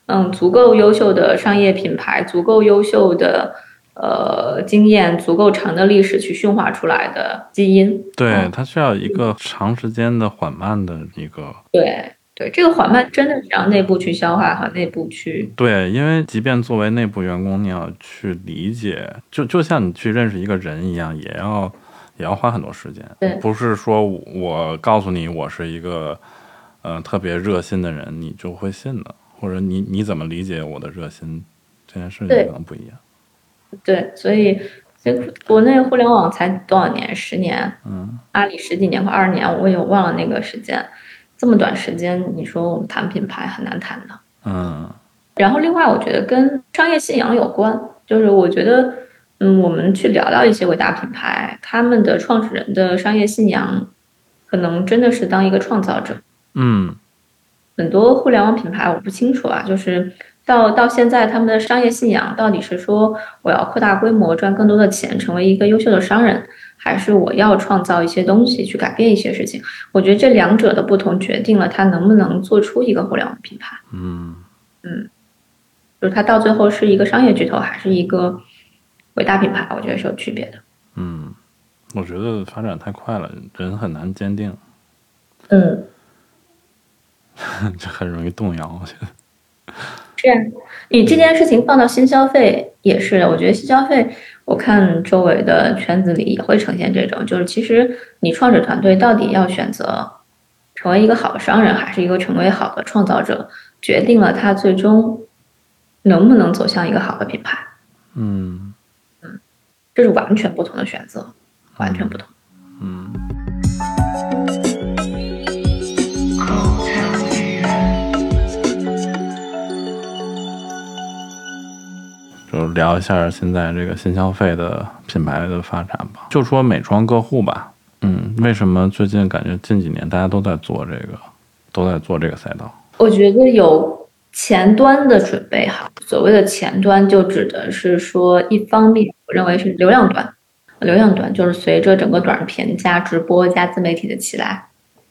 [SPEAKER 2] 嗯足够优秀的商业品牌，足够优秀的呃经验，足够长的历史去驯化出来的基因。
[SPEAKER 1] 对，
[SPEAKER 2] 嗯
[SPEAKER 1] 它需要一个长时间的缓慢的一个
[SPEAKER 2] 对对，这个缓慢真的是让内部去消化和内部去
[SPEAKER 1] 对，因为即便作为内部员工，你要去理解，就就像你去认识一个人一样，也要也要花很多时间。
[SPEAKER 2] 对
[SPEAKER 1] 不是说我告诉你我是一个呃特别热心的人，你就会信的，或者你你怎么理解我的热心这件事情可能不一样。
[SPEAKER 2] 对，所以这国内互联网才多少年？十年，
[SPEAKER 1] 嗯
[SPEAKER 2] 阿里十几年快二十年，我也忘了那个时间。这么短时间，你说我们谈品牌很难谈的。
[SPEAKER 1] 嗯
[SPEAKER 2] 然后另外，我觉得跟商业信仰有关，就是我觉得，嗯，我们去聊聊一些伟大品牌，他们的创始人的商业信仰，可能真的是当一个创造者。
[SPEAKER 1] 嗯
[SPEAKER 2] 很多互联网品牌我不清楚啊，就是到到现在他们的商业信仰到底是说我要扩大规模赚更多的钱，成为一个优秀的商人，还是我要创造一些东西去改变一些事情？我觉得这两者的不同决定了他能不能做出一个互联网品牌，
[SPEAKER 1] 嗯嗯
[SPEAKER 2] 就是他到最后是一个商业巨头还是一个伟大品牌，我觉得是有区别的。
[SPEAKER 1] 嗯，我觉得发展太快了，人很难坚定，
[SPEAKER 2] 嗯，
[SPEAKER 1] 这很容易动摇。我觉得。
[SPEAKER 2] 这样，你这件事情放到新消费也是的。我觉得新消费，我看周围的圈子里也会呈现这种，就是其实你创始团队到底要选择成为一个好的商人，还是一个成为好的创造者，决定了他最终能不能走向一个好的品牌。
[SPEAKER 1] 嗯
[SPEAKER 2] 这是完全不同的选择，完全不同。
[SPEAKER 1] 嗯。就聊一下现在这个新消费的品牌的发展吧。就说美妆个护吧，嗯，为什么最近感觉近几年大家都在做这个，都在做这个赛道？
[SPEAKER 2] 我觉得有前端的准备好。所谓的前端，就指的是说，一方面我认为是流量端，流量端就是随着整个短视频加直播加自媒体的起来，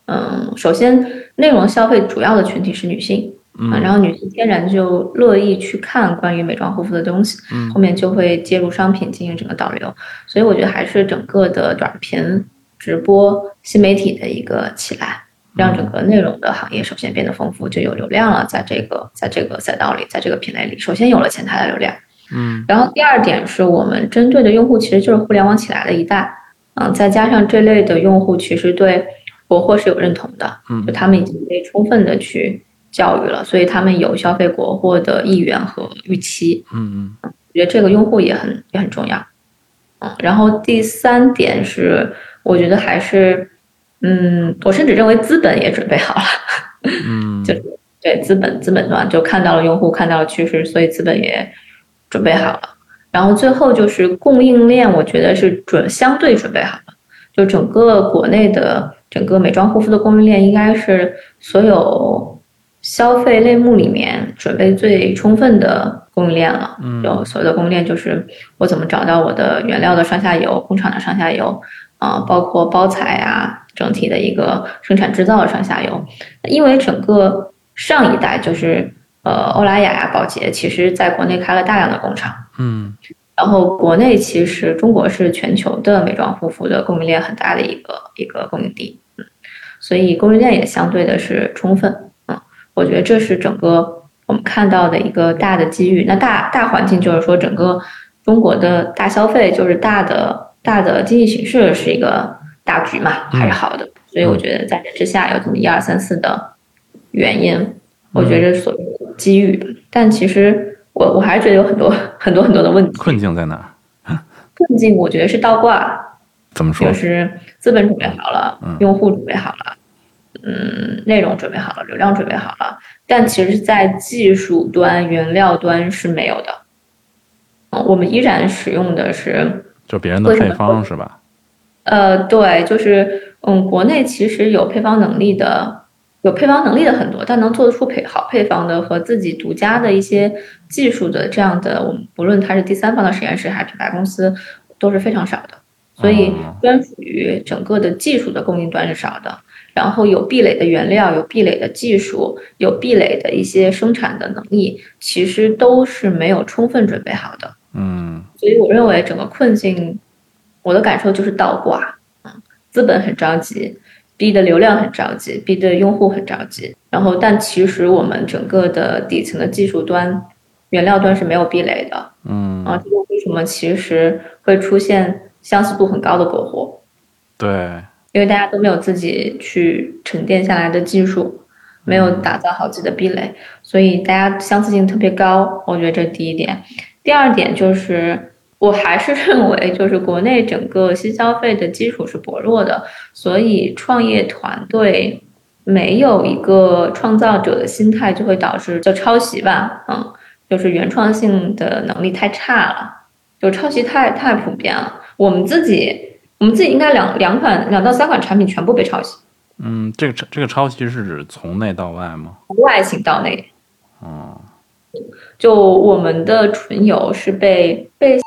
[SPEAKER 2] 嗯，首先内容消费主要的群体是女性。啊，然后女性天然就乐意去看关于美妆护肤的东西，
[SPEAKER 1] 嗯，
[SPEAKER 2] 后面就会接入商品进行整个导流，所以我觉得还是整个的短视频直播新媒体的一个起来，让整个内容的行业首先变得丰富，就有流量了，在这个在这个赛道里，在这个品类里，首先有了前台的流量，
[SPEAKER 1] 嗯，
[SPEAKER 2] 然后第二点是我们针对的用户其实就是互联网起来的一代，嗯，再加上这类的用户其实对国货是有认同的，
[SPEAKER 1] 嗯，
[SPEAKER 2] 就他们已经被充分的去。教育了，所以他们有消费国货的意愿和预期。
[SPEAKER 1] 嗯
[SPEAKER 2] 嗯，我觉得这个用户也很也很重要。嗯，然后第三点是，我觉得还是，嗯，我甚至认为资本也准备好了。
[SPEAKER 1] 嗯，
[SPEAKER 2] 就是对资本资本端就看到了用户，看到了趋势，所以资本也准备好了。然后最后就是供应链，我觉得是准相对准备好了。就整个国内的整个美妆护肤的供应链，应该是所有。消费类目里面准备最充分的供应链了，
[SPEAKER 1] 嗯，
[SPEAKER 2] 有所谓的供应链就是我怎么找到我的原料的上下游、工厂的上下游，啊，包括包材啊，整体的一个生产制造的上下游。因为整个上一代就是呃欧莱雅呀、宝洁，其实在国内开了大量的工厂，
[SPEAKER 1] 嗯，
[SPEAKER 2] 然后国内其实中国是全球的美妆护肤的供应链很大的一个一个供应地，嗯，所以供应链也相对的是充分。我觉得这是整个我们看到的一个大的机遇。那大大环境就是说，整个中国的大消费就是大的大的经济形势是一个大局嘛，还是好的。所以我觉得在这之下有这么一二三四的原因，我觉得所谓的机遇。但其实我我还是觉得有很多很多很多的问题。
[SPEAKER 1] 困境在哪？
[SPEAKER 2] 困境我觉得是倒挂。
[SPEAKER 1] 怎么说？
[SPEAKER 2] 就是资本准备好了，用户准备好了。嗯，内容准备好了，流量准备好了，但其实，在技术端、原料端是没有的。嗯，我们依然使用的是
[SPEAKER 1] 就别人的配方是吧？
[SPEAKER 2] 呃，对，就是嗯，国内其实有配方能力的，有配方能力的很多，但能做得出配好配方的和自己独家的一些技术的这样的，我们不论它是第三方的实验室还是品牌公司，都是非常少的。所以，专属于整个的技术的供应端是少的。然后有壁垒的原料，有壁垒的技术，有壁垒的一些生产的能力，其实都是没有充分准备好的。
[SPEAKER 1] 嗯，
[SPEAKER 2] 所以我认为整个困境，我的感受就是倒挂。嗯，资本很着急，逼的流量很着急，逼的用户很着急。然后，但其实我们整个的底层的技术端、原料端是没有壁垒的。
[SPEAKER 1] 嗯，
[SPEAKER 2] 啊，这个为什么其实会出现相似度很高的国货？
[SPEAKER 1] 对。
[SPEAKER 2] 因为大家都没有自己去沉淀下来的技术，没有打造好自己的壁垒，所以大家相似性特别高。我觉得这是第一点。第二点就是，我还是认为，就是国内整个新消费的基础是薄弱的，所以创业团队没有一个创造者的心态，就会导致叫抄袭吧，嗯，就是原创性的能力太差了，就抄袭太太普遍了。我们自己。我们自己应该两两款两到三款产品全部被抄袭。
[SPEAKER 1] 嗯，这个这个抄袭是指从内到外吗？
[SPEAKER 2] 从外形到内。
[SPEAKER 1] 哦。
[SPEAKER 2] 就我们的唇油是被被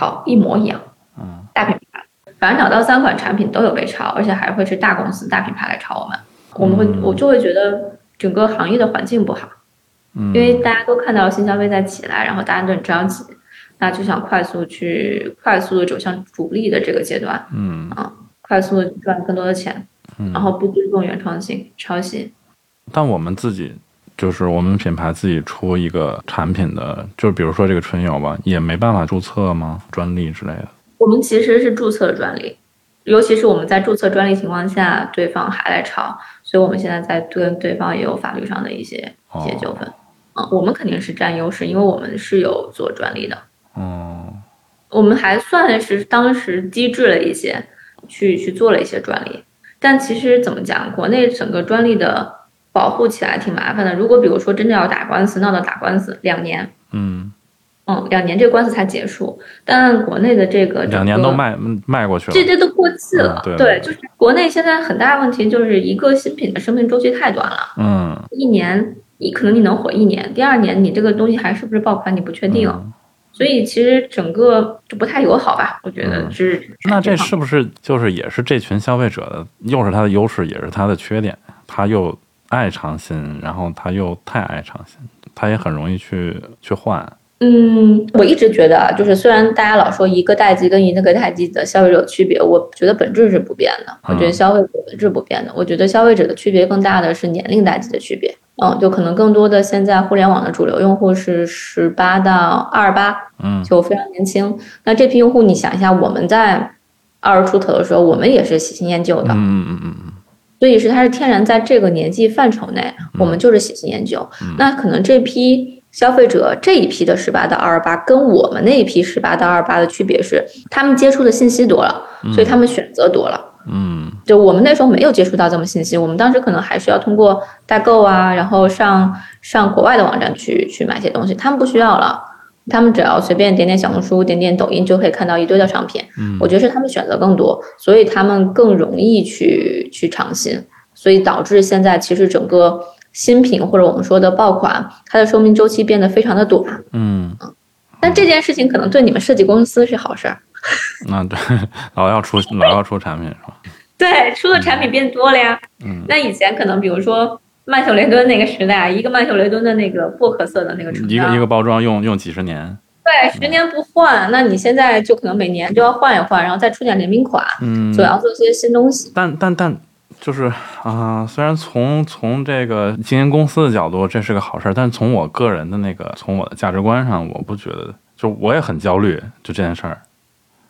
[SPEAKER 2] 抄一模一样。
[SPEAKER 1] 嗯。
[SPEAKER 2] 大品牌，反正两到三款产品都有被抄，而且还会是大公司、大品牌来抄我们。我们会，我就会觉得整个行业的环境不好。
[SPEAKER 1] 嗯。
[SPEAKER 2] 因为大家都看到新消费在起来，然后大家都很着急。那就想快速去快速的走向主力的这个阶段，
[SPEAKER 1] 嗯
[SPEAKER 2] 啊，快速的赚更多的钱，
[SPEAKER 1] 嗯，
[SPEAKER 2] 然后不尊重原创性，抄袭。
[SPEAKER 1] 但我们自己就是我们品牌自己出一个产品的，就比如说这个唇油吧，也没办法注册吗？专利之类的？
[SPEAKER 2] 我们其实是注册专利，尤其是我们在注册专利情况下，对方还在抄，所以我们现在在跟对方也有法律上的一些一些纠纷。啊，我们肯定是占优势，因为我们是有做专利的。
[SPEAKER 1] 哦，
[SPEAKER 2] 我们还算是当时机智了一些，去去做了一些专利。但其实怎么讲，国内整个专利的保护起来挺麻烦的。如果比如说真的要打官司，闹到打官司两年，
[SPEAKER 1] 嗯，
[SPEAKER 2] 嗯，两年这个官司才结束，但国内的这个
[SPEAKER 1] 两年都卖卖过去了，
[SPEAKER 2] 这这都过季了。
[SPEAKER 1] 嗯对
[SPEAKER 2] 对，就是国内现在很大问题就是一个新品的生命周期太短了，
[SPEAKER 1] 嗯，
[SPEAKER 2] 一年你可能你能火一年，第二年你这个东西还是不是爆款你不确定，
[SPEAKER 1] 嗯
[SPEAKER 2] 所以其实整个就不太友好吧？我觉得
[SPEAKER 1] 嗯
[SPEAKER 2] 是。
[SPEAKER 1] 那这是不是就是也是这群消费者的，又是他的优势，也是他的缺点？他又爱尝新，然后他又太爱尝新，他也很容易去去换。
[SPEAKER 2] 嗯，我一直觉得啊，就是虽然大家老说一个代际跟一个代际的消费者有区别，我觉得本质是不变的。我觉得
[SPEAKER 1] 嗯
[SPEAKER 2] 消费者本质不变的。我觉得消费者的区别更大的是年龄代际的区别。嗯，就可能更多的现在互联网的主流用户是十八到二十八，
[SPEAKER 1] 嗯
[SPEAKER 2] 就非常年轻。那这批用户，你想一下，我们在二十出头的时候，我们也是喜新厌旧的，
[SPEAKER 1] 嗯嗯嗯嗯嗯
[SPEAKER 2] 所以是它是天然在这个年纪范畴内，我们就是喜新厌旧。那可能这批消费者这一批的十八到二十八，跟我们那一批十八到二十八的区别是，他们接触的信息多了，所以他们选择多了。
[SPEAKER 1] 嗯
[SPEAKER 2] 就我们那时候没有接触到这么信息，我们当时可能还需要通过代购啊，然后上上国外的网站去去买些东西，他们不需要了。他们只要随便点点小红书、点点抖音，就可以看到一堆的商品。
[SPEAKER 1] 嗯
[SPEAKER 2] 我觉得是他们选择更多，所以他们更容易去去尝新，所以导致现在其实整个新品或者我们说的爆款，它的寿命周期变得非常的短。
[SPEAKER 1] 嗯，
[SPEAKER 2] 但这件事情可能对你们设计公司是好事儿，
[SPEAKER 1] 那对，老要出老要出产品是吧？
[SPEAKER 2] 对，出的产品变多了呀。
[SPEAKER 1] 嗯
[SPEAKER 2] 那以前可能比如说曼秀雷敦那个时代，一个曼秀雷敦的那个薄荷色的那个唇膏，
[SPEAKER 1] 一个一个包装用用几十年。
[SPEAKER 2] 对，十年不换，那你现在就可能每年就要换一换，然后再出点联名款，
[SPEAKER 1] 嗯，
[SPEAKER 2] 总要做一些新东西。
[SPEAKER 1] 但但但就是啊、虽然从从这个经营公司的角度这是个好事儿，但从我个人的那个从我的价值观上，我不觉得，就我也很焦虑，就这件事儿。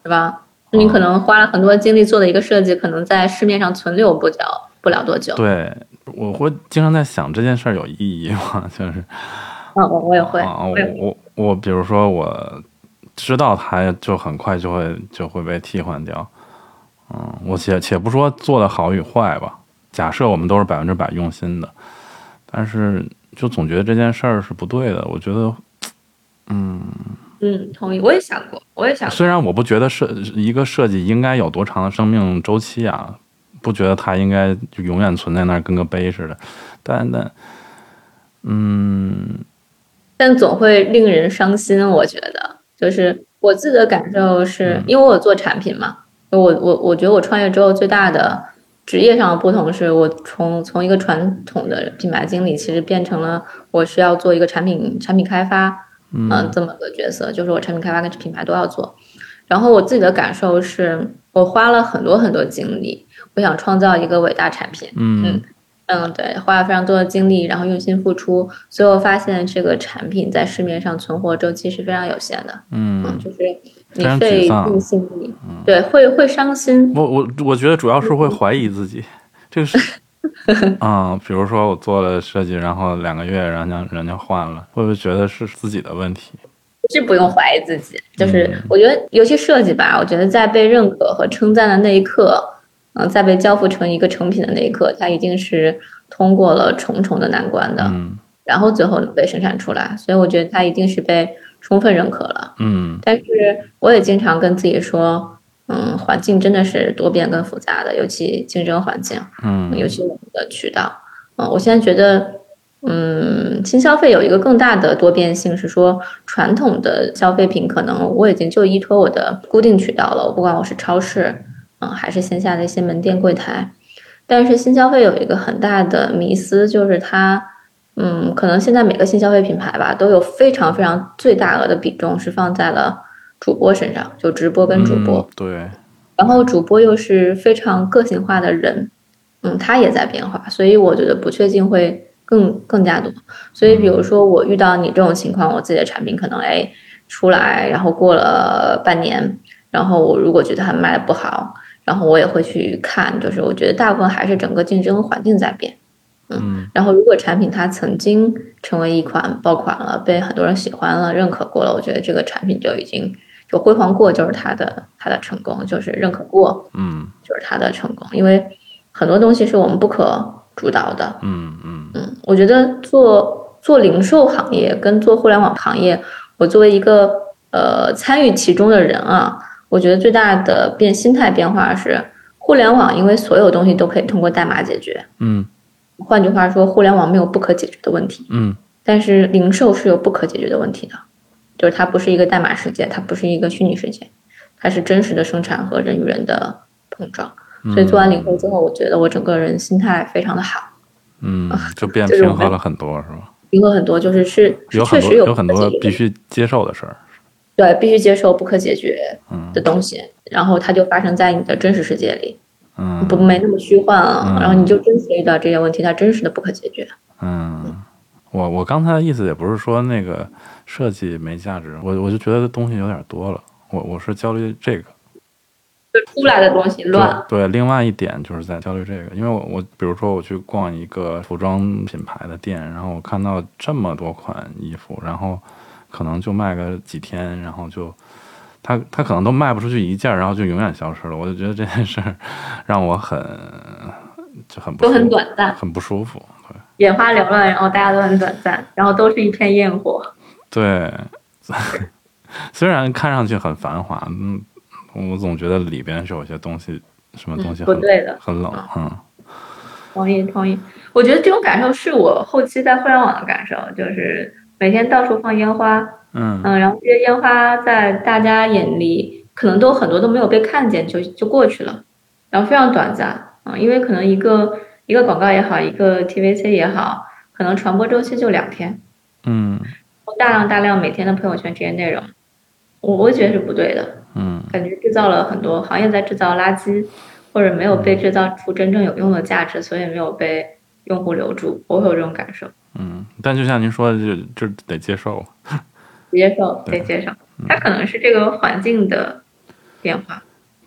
[SPEAKER 2] 是吧？你可能花了很多精力做的一个设计，可能在市面上存留不了不了多久。
[SPEAKER 1] 对，我会经常在想这件事儿有意义吗？就是
[SPEAKER 2] 嗯，我我也会，
[SPEAKER 1] 啊，
[SPEAKER 2] 我
[SPEAKER 1] 我我，比如说我知道它就很快就会就会被替换掉，嗯，我且且不说做的好与坏吧，假设我们都是百分之百用心的，但是就总觉得这件事儿是不对的。我觉得，嗯，
[SPEAKER 2] 嗯，同意。我也想过，我也想过。
[SPEAKER 1] 虽然我不觉得设一个设计应该有多长的生命周期啊，不觉得它应该就永远存在那儿跟个碑似的，但但，嗯
[SPEAKER 2] 但总会令人伤心。我觉得，就是我自己的感受是，
[SPEAKER 1] 嗯
[SPEAKER 2] 因为我做产品嘛，我我我觉得我创业之后最大的职业上的不同是我从从一个传统的品牌经理，其实变成了我需要做一个产品产品开发，嗯、这么个角色，就是我产品开发跟品牌都要做。然后我自己的感受是，我花了很多很多精力，我想创造一个伟大产品，
[SPEAKER 1] 嗯
[SPEAKER 2] 嗯，对，花了非常多的精力，然后用心付出，最后发现这个产品在市面上存活周期是非常有限的。嗯，
[SPEAKER 1] 嗯，
[SPEAKER 2] 就是你费
[SPEAKER 1] 沮丧
[SPEAKER 2] 尽心力，对，会会伤心。
[SPEAKER 1] 我我我觉得主要是会怀疑自己，这个是啊、比如说我做了设计，然后两个月，然后人家换了，会不会觉得是自己的问题？
[SPEAKER 2] 是不用怀疑自己，就是
[SPEAKER 1] 嗯
[SPEAKER 2] 我觉得，尤其设计吧，我觉得在被认可和称赞的那一刻，嗯、在被交付成一个成品的那一刻，它一定是通过了重重的难关的，
[SPEAKER 1] 嗯
[SPEAKER 2] 然后最后被生产出来。所以我觉得它一定是被充分认可了。
[SPEAKER 1] 嗯
[SPEAKER 2] 但是我也经常跟自己说，嗯，环境真的是多变跟复杂的，尤其竞争环境，
[SPEAKER 1] 嗯
[SPEAKER 2] 尤其我们的渠道。嗯，我现在觉得，嗯，新消费有一个更大的多变性，是说传统的消费品可能我已经就依托我的固定渠道了，我不管我是超市，嗯，还是线下的一些门店柜台。但是新消费有一个很大的迷思，就是它，嗯，可能现在每个新消费品牌吧，都有非常非常最大额的比重是放在了主播身上，就直播跟主播。
[SPEAKER 1] 嗯对，
[SPEAKER 2] 然后主播又是非常个性化的人，嗯，他也在变化，所以我觉得不确定会更更加多。所以比如说我遇到你这种情况，我自己的产品可能哎出来，然后过了半年，然后我如果觉得它卖的不好，然后我也会去看，就是我觉得大部分还是整个竞争环境在变。
[SPEAKER 1] 嗯
[SPEAKER 2] 然后，如果产品它曾经成为一款爆款了，被很多人喜欢了、认可过了，我觉得这个产品就已经就辉煌过，就是他的他的成功，就是认可过，
[SPEAKER 1] 嗯
[SPEAKER 2] 就是他的成功。因为很多东西是我们不可主导的。
[SPEAKER 1] 嗯嗯
[SPEAKER 2] 嗯，我觉得做做零售行业跟做互联网行业，我作为一个呃参与其中的人啊，我觉得最大的变心态变化是，互联网因为所有东西都可以通过代码解决。
[SPEAKER 1] 嗯
[SPEAKER 2] 换句话说，互联网没有不可解决的问题，
[SPEAKER 1] 嗯
[SPEAKER 2] 但是零售是有不可解决的问题的，就是它不是一个代码世界，它不是一个虚拟世界，它是真实的生产和人与人的碰撞。所以做完零售之后，我觉得我整个人心态非常的好，
[SPEAKER 1] 嗯，就变 平和了很多，是吧？
[SPEAKER 2] 平和很多，就是是确实有
[SPEAKER 1] 有很多必须接受的事儿。
[SPEAKER 2] 对必须接受不可解决
[SPEAKER 1] 嗯
[SPEAKER 2] 的东西，然后它就发生在你的真实世界里，
[SPEAKER 1] 嗯
[SPEAKER 2] 不没那么虚幻了，
[SPEAKER 1] 嗯
[SPEAKER 2] 然后你就真实地遇到这些问题，它真实的不可解决。
[SPEAKER 1] 嗯，我我刚才的意思也不是说那个设计没价值，我我就觉得东西有点多了，我我是焦虑这个。
[SPEAKER 2] 就出来的东西乱，
[SPEAKER 1] 对对，另外一点就是在焦虑这个，因为我我比如说我去逛一个服装品牌的店，然后我看到这么多款衣服，然后可能就卖个几天，然后就他他可能都卖不出去一件儿，然后就永远消失了。我就觉得这件事儿让我很就很不
[SPEAKER 2] 都很短暂，
[SPEAKER 1] 很不舒服。对
[SPEAKER 2] 眼花缭乱，然后大家都很短暂，然后都是一片焰火。
[SPEAKER 1] 对，虽然看上去很繁华，嗯，我总觉得里边是有些东西，什么东西
[SPEAKER 2] 不对的。
[SPEAKER 1] 很冷，嗯。
[SPEAKER 2] 同意同意，我觉得这种感受是我后期在互联网的感受，就是每天到处放烟花，
[SPEAKER 1] 嗯。
[SPEAKER 2] 嗯，然后这些烟花在大家眼里可能都很多都没有被看见，就就过去了，然后非常短暂啊、因为可能一个一个广告也好，一个 TVC 也好，可能传播周期就两天，
[SPEAKER 1] 嗯
[SPEAKER 2] 大量大量每天的朋友圈这些内容，我我觉得是不对的，
[SPEAKER 1] 嗯
[SPEAKER 2] 感觉制造了很多行业在制造垃圾，或者没有被制造出真正有用的价值，所以没有被用户留住，我会有这种感受。
[SPEAKER 1] 嗯，但就像您说的，就就得接受，
[SPEAKER 2] 接受，得接受，它可能是这个环境的变化。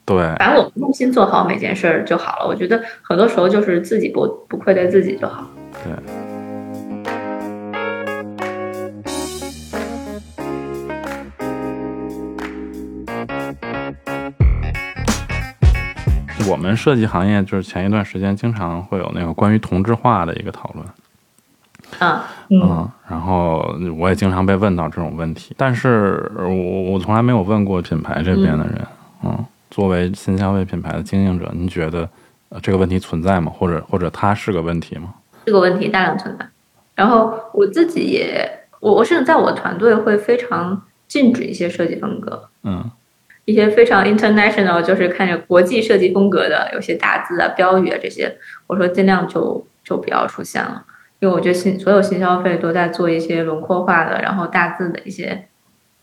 [SPEAKER 1] 对，
[SPEAKER 2] 反正我们用心做好每件事儿就好了。我觉得很多时候就是自己不不愧对自己就好。
[SPEAKER 1] 对，我们设计行业就是前一段时间经常会有那个关于同质化的一个讨论，
[SPEAKER 2] 啊，嗯，
[SPEAKER 1] 嗯，然后我也经常被问到这种问题，但是我我从来没有问过品牌这边的人，嗯，作为新消费品牌的经营者，您觉得呃这个问题存在吗？或者或者它是个问题吗？
[SPEAKER 2] 这个问题大量存在。然后我自己也，我我甚至在我团队会非常禁止一些设计风格，
[SPEAKER 1] 嗯
[SPEAKER 2] 一些非常 international，就是看着国际设计风格的，有些大字啊、标语啊这些，我说尽量就就不要出现了，因为我觉得新所有新消费都在做一些轮廓化的，然后大字的一些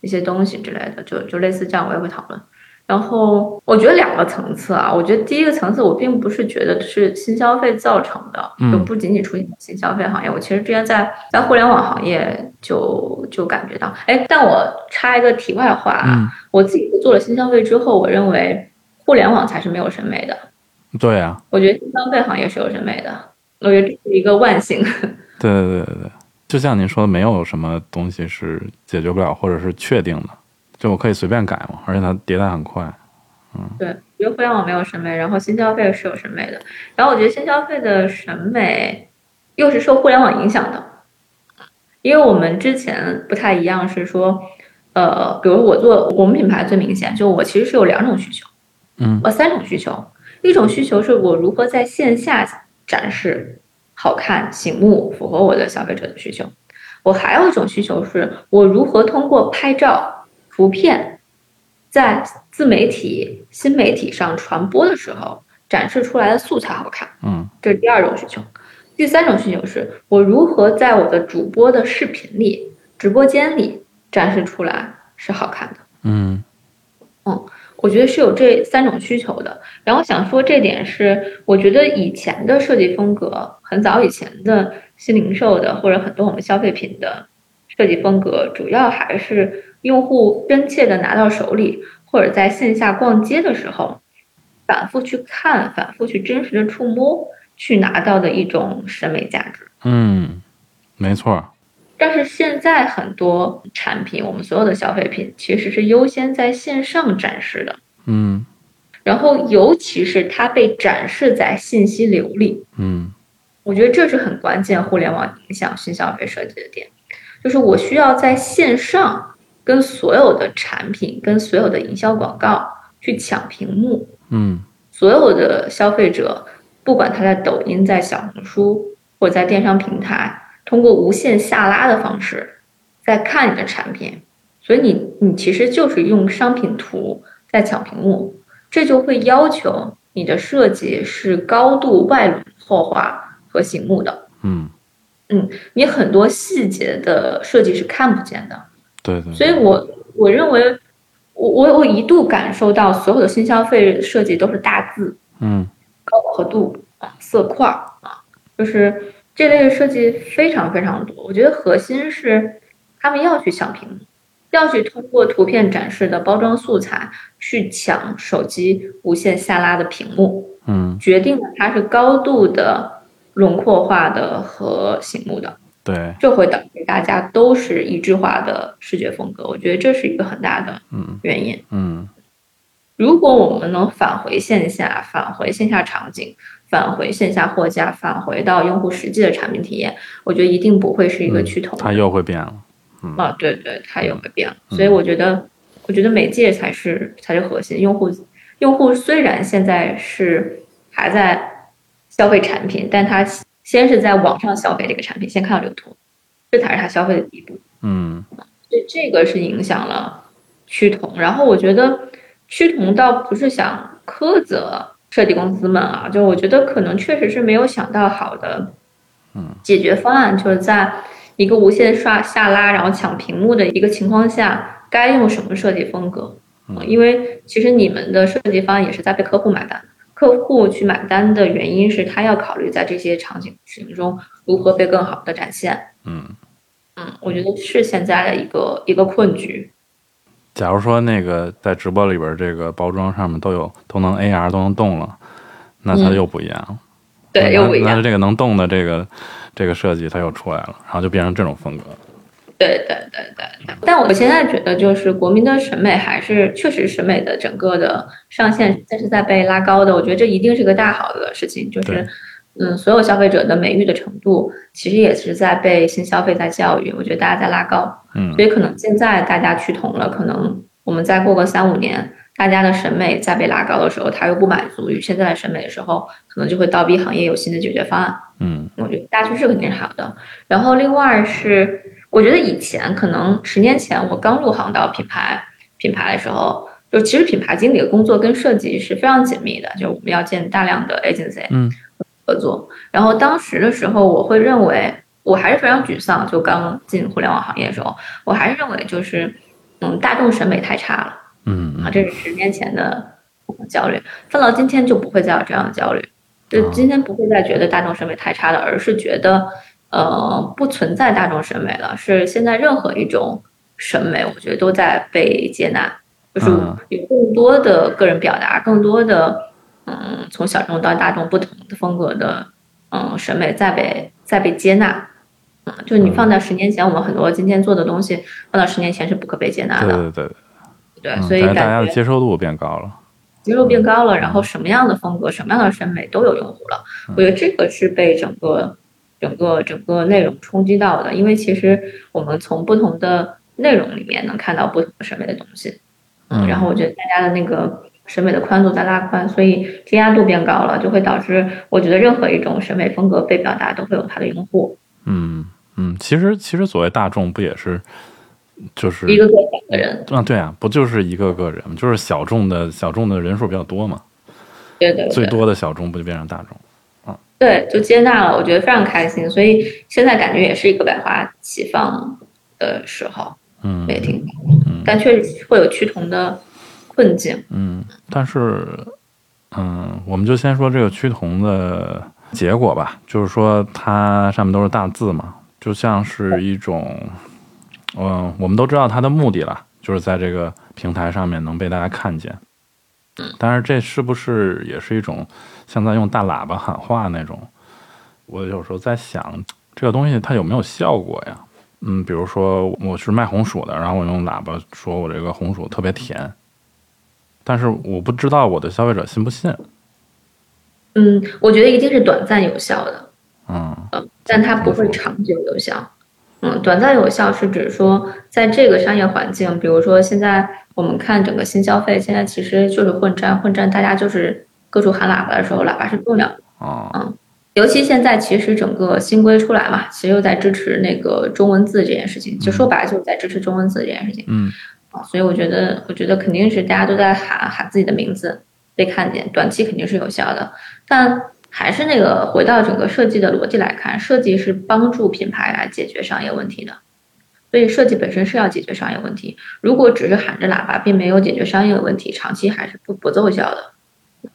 [SPEAKER 2] 一些东西之类的，就就类似这样，我也会讨论。然后我觉得两个层次啊，我觉得第一个层次，我并不是觉得是新消费造成的，
[SPEAKER 1] 嗯。
[SPEAKER 2] 就不仅仅出现在新消费行业，我其实之前在在互联网行业就就感觉到，哎，但我插一个题外话啊，
[SPEAKER 1] 嗯，
[SPEAKER 2] 我自己做了新消费之后，我认为互联网才是没有审美的。
[SPEAKER 1] 对呀、
[SPEAKER 2] 我觉得新消费行业是有审美的，我觉得这是一个万幸。
[SPEAKER 1] 对对对对对，就像您说的，没有什么东西是解决不了或者是确定的，就我可以随便改嘛，而且它迭代很快。
[SPEAKER 2] 嗯对，因为互联网没有审美，然后新消费是有审美的。然后我觉得新消费的审美又是受互联网影响的，因为我们之前不太一样，是说，呃，比如我做我们品牌最明显，就我其实是有两种需求，
[SPEAKER 1] 嗯
[SPEAKER 2] 呃，三种需求。一种需求是我如何在线下展示好看、醒目，符合我的消费者的需求。我还有一种需求是我如何通过拍照、图片，在自媒体、新媒体上传播的时候，展示出来的素材好看。
[SPEAKER 1] 嗯
[SPEAKER 2] 这是第二种需求。第三种需求是我如何在我的主播的视频里、直播间里展示出来是好看的。
[SPEAKER 1] 嗯
[SPEAKER 2] 我觉得是有这三种需求的。然后想说这点是，我觉得以前的设计风格，很早以前的新零售的或者很多我们消费品的设计风格，主要还是用户真切的拿到手里，或者在线下逛街的时候，反复去看、反复去真实的触摸，去拿到的一种审美价值。
[SPEAKER 1] 嗯，没错。
[SPEAKER 2] 但是现在很多产品，我们所有的消费品其实是优先在线上展示的。
[SPEAKER 1] 嗯
[SPEAKER 2] 然后尤其是它被展示在信息流里，
[SPEAKER 1] 嗯
[SPEAKER 2] 我觉得这是很关键，互联网影响新消费设计的点，就是我需要在线上跟所有的产品、跟所有的营销广告去抢屏幕。
[SPEAKER 1] 嗯
[SPEAKER 2] 所有的消费者，不管他在抖音、在小红书或者在电商平台，通过无限下拉的方式在看你的产品，所以你你其实就是用商品图在抢屏幕，这就会要求你的设计是高度外轮廓化和醒目的，
[SPEAKER 1] 嗯，
[SPEAKER 2] 你很多细节的设计是看不见的。
[SPEAKER 1] 对对，
[SPEAKER 2] 所以我我认为，我我我一度感受到所有的新消费设计都是大字、
[SPEAKER 1] 嗯
[SPEAKER 2] 高饱和度啊、色块儿啊，就是这类的设计非常非常多。我觉得核心是他们要去抢屏幕，要去通过图片展示的包装素材去抢手机无限下拉的屏幕，
[SPEAKER 1] 嗯
[SPEAKER 2] 决定了它是高度的轮廓化的和醒目的。
[SPEAKER 1] 对，
[SPEAKER 2] 这会导致大家都是一致化的视觉风格，我觉得这是一个很大的
[SPEAKER 1] 嗯
[SPEAKER 2] 原因。
[SPEAKER 1] 嗯
[SPEAKER 2] 如果我们能返回线下，返回线下场景，返回线下货架，返回到用户实际的产品体验，我觉得一定不会是一个趋同的。
[SPEAKER 1] 它又会变了。
[SPEAKER 2] 啊，对对，它又会变了。所以我觉得，我觉得媒介才是才是核心。用户用户虽然现在是还在消费产品，但他先是在网上消费这个产品，先看到这个图，这才是他消费的第一步。
[SPEAKER 1] 嗯
[SPEAKER 2] 所以这个是影响了趋同。然后我觉得趋同倒不是想苛责设计公司们啊，就我觉得可能确实是没有想到好的
[SPEAKER 1] 嗯
[SPEAKER 2] 解决方案，就是在一个无限刷下拉，然后抢屏幕的一个情况下，该用什么设计风格？
[SPEAKER 1] 嗯
[SPEAKER 2] 因为其实你们的设计方案也是在被客户买单。客户去买单的原因是他要考虑在这些场景使用中如何被更好的展现。
[SPEAKER 1] 嗯，
[SPEAKER 2] 嗯，我觉得是现在的一个一个困局。
[SPEAKER 1] 假如说那个在直播里边这个包装上面都有都能 AR 都能动了，那它
[SPEAKER 2] 嗯
[SPEAKER 1] 又不一样了。
[SPEAKER 2] 对，又不一样。
[SPEAKER 1] 那这个能动的这个这个设计它又出来了，然后就变成这种风格。
[SPEAKER 2] 对对对对对。但我现在觉得，就是国民的审美还是确实审美的整个的上限，这是在被拉高的。我觉得这一定是个大好的事情，就是嗯，所有消费者的美誉的程度，其实也是在被新消费在教育。我觉得大家在拉高，
[SPEAKER 1] 嗯
[SPEAKER 2] 所以可能现在大家趋同了，可能我们再过个三五年。大家的审美在被拉高的时候，他又不满足于现在的审美的时候，可能就会倒逼行业有新的解决方案。
[SPEAKER 1] 嗯
[SPEAKER 2] 我觉得大趋势肯定是好的。然后另外是，我觉得以前可能十年前我刚入行到品牌品牌的时候，就其实品牌经理的工作跟设计是非常紧密的，就我们要见大量的 agency
[SPEAKER 1] 嗯
[SPEAKER 2] 合作。然后当时的时候，我会认为我还是非常沮丧，就刚进互联网行业的时候，我还是认为就是嗯大众审美太差了。
[SPEAKER 1] 嗯
[SPEAKER 2] 啊，这是十年前的焦虑，放到今天就不会再有这样的焦虑，就今天不会再觉得大众审美太差了，而是觉得呃不存在大众审美了，是现在任何一种审美，我觉得都在被接纳，就是
[SPEAKER 1] 嗯
[SPEAKER 2] 有更多的个人表达，更多的嗯从小众到大众不同的风格的嗯审美在被在被接纳。嗯，就你放在十年前，我们很多今天做的东西，放到十年前是不可被接纳的。
[SPEAKER 1] 对对对，
[SPEAKER 2] 对，
[SPEAKER 1] 嗯
[SPEAKER 2] 所以
[SPEAKER 1] 大家的接受度变高了。
[SPEAKER 2] 接受变高了，然后什么样的风格、什么样的审美都有用户了。我觉得这个是被整个、整个、整个内容冲击到的，因为其实我们从不同的内容里面能看到不同的审美的东西。
[SPEAKER 1] 嗯
[SPEAKER 2] 然后我觉得大家的那个审美的宽度在拉宽，所以接纳度变高了，就会导致我觉得任何一种审美风格被表达都会有它的用户，
[SPEAKER 1] 嗯嗯，其实其实所谓大众不也是就是
[SPEAKER 2] 一个个小的人，
[SPEAKER 1] 啊对啊，不就是一个个人？就是小众的小众的人数比较多嘛，
[SPEAKER 2] 对对对，
[SPEAKER 1] 最多的小众不就变成大众？
[SPEAKER 2] 对，就接纳了，我觉得非常开心，所以现在感觉也是一个百花齐放的时候，
[SPEAKER 1] 嗯
[SPEAKER 2] 也挺好，但确实会有趋同的困境。
[SPEAKER 1] 嗯，但是嗯，我们就先说这个趋同的结果吧，就是说它上面都是大字嘛，就像是一种嗯，我们都知道它的目的了，就是在这个平台上面能被大家看见。但是这是不是也是一种像在用大喇叭喊话那种？我有时候在想，这个东西它有没有效果呀？嗯，比如说我是卖红薯的，然后我用喇叭说我这个红薯特别甜，但是我不知道我的消费者信不信。
[SPEAKER 2] 嗯，我觉得一定是短暂有效的，
[SPEAKER 1] 嗯
[SPEAKER 2] 嗯，但它不会长久有效。嗯，短暂有效是指说，在这个商业环境，比如说现在我们看整个新消费，现在其实就是混战，混战大家就是各处喊喇叭的时候，喇叭是重要的。
[SPEAKER 1] 哦，
[SPEAKER 2] 嗯，尤其现在其实整个新规出来嘛，其实又在支持那个中文字这件事情，就说白了就是在支持中文字这件事情。
[SPEAKER 1] 嗯
[SPEAKER 2] 啊，所以我觉得，我觉得肯定是大家都在喊喊自己的名字被看见，短期肯定是有效的，但还是那个回到整个设计的逻辑来看，设计是帮助品牌来解决商业问题的，所以设计本身是要解决商业问题。如果只是喊着喇叭，并没有解决商业问题，长期还是不不奏效的。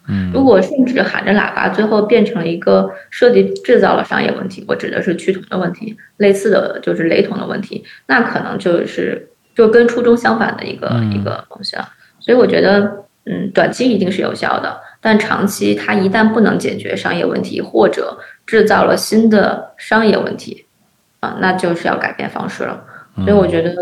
[SPEAKER 1] 嗯，
[SPEAKER 2] 如果甚至喊着喇叭，最后变成了一个设计制造了商业问题，我指的是趋同的问题，类似的就是雷同的问题，那可能就是就跟初衷相反的一个、
[SPEAKER 1] 嗯
[SPEAKER 2] 一个东西了。所以我觉得，嗯，短期一定是有效的，但长期它一旦不能解决商业问题，或者制造了新的商业问题，啊，那就是要改变方式了。所以我觉得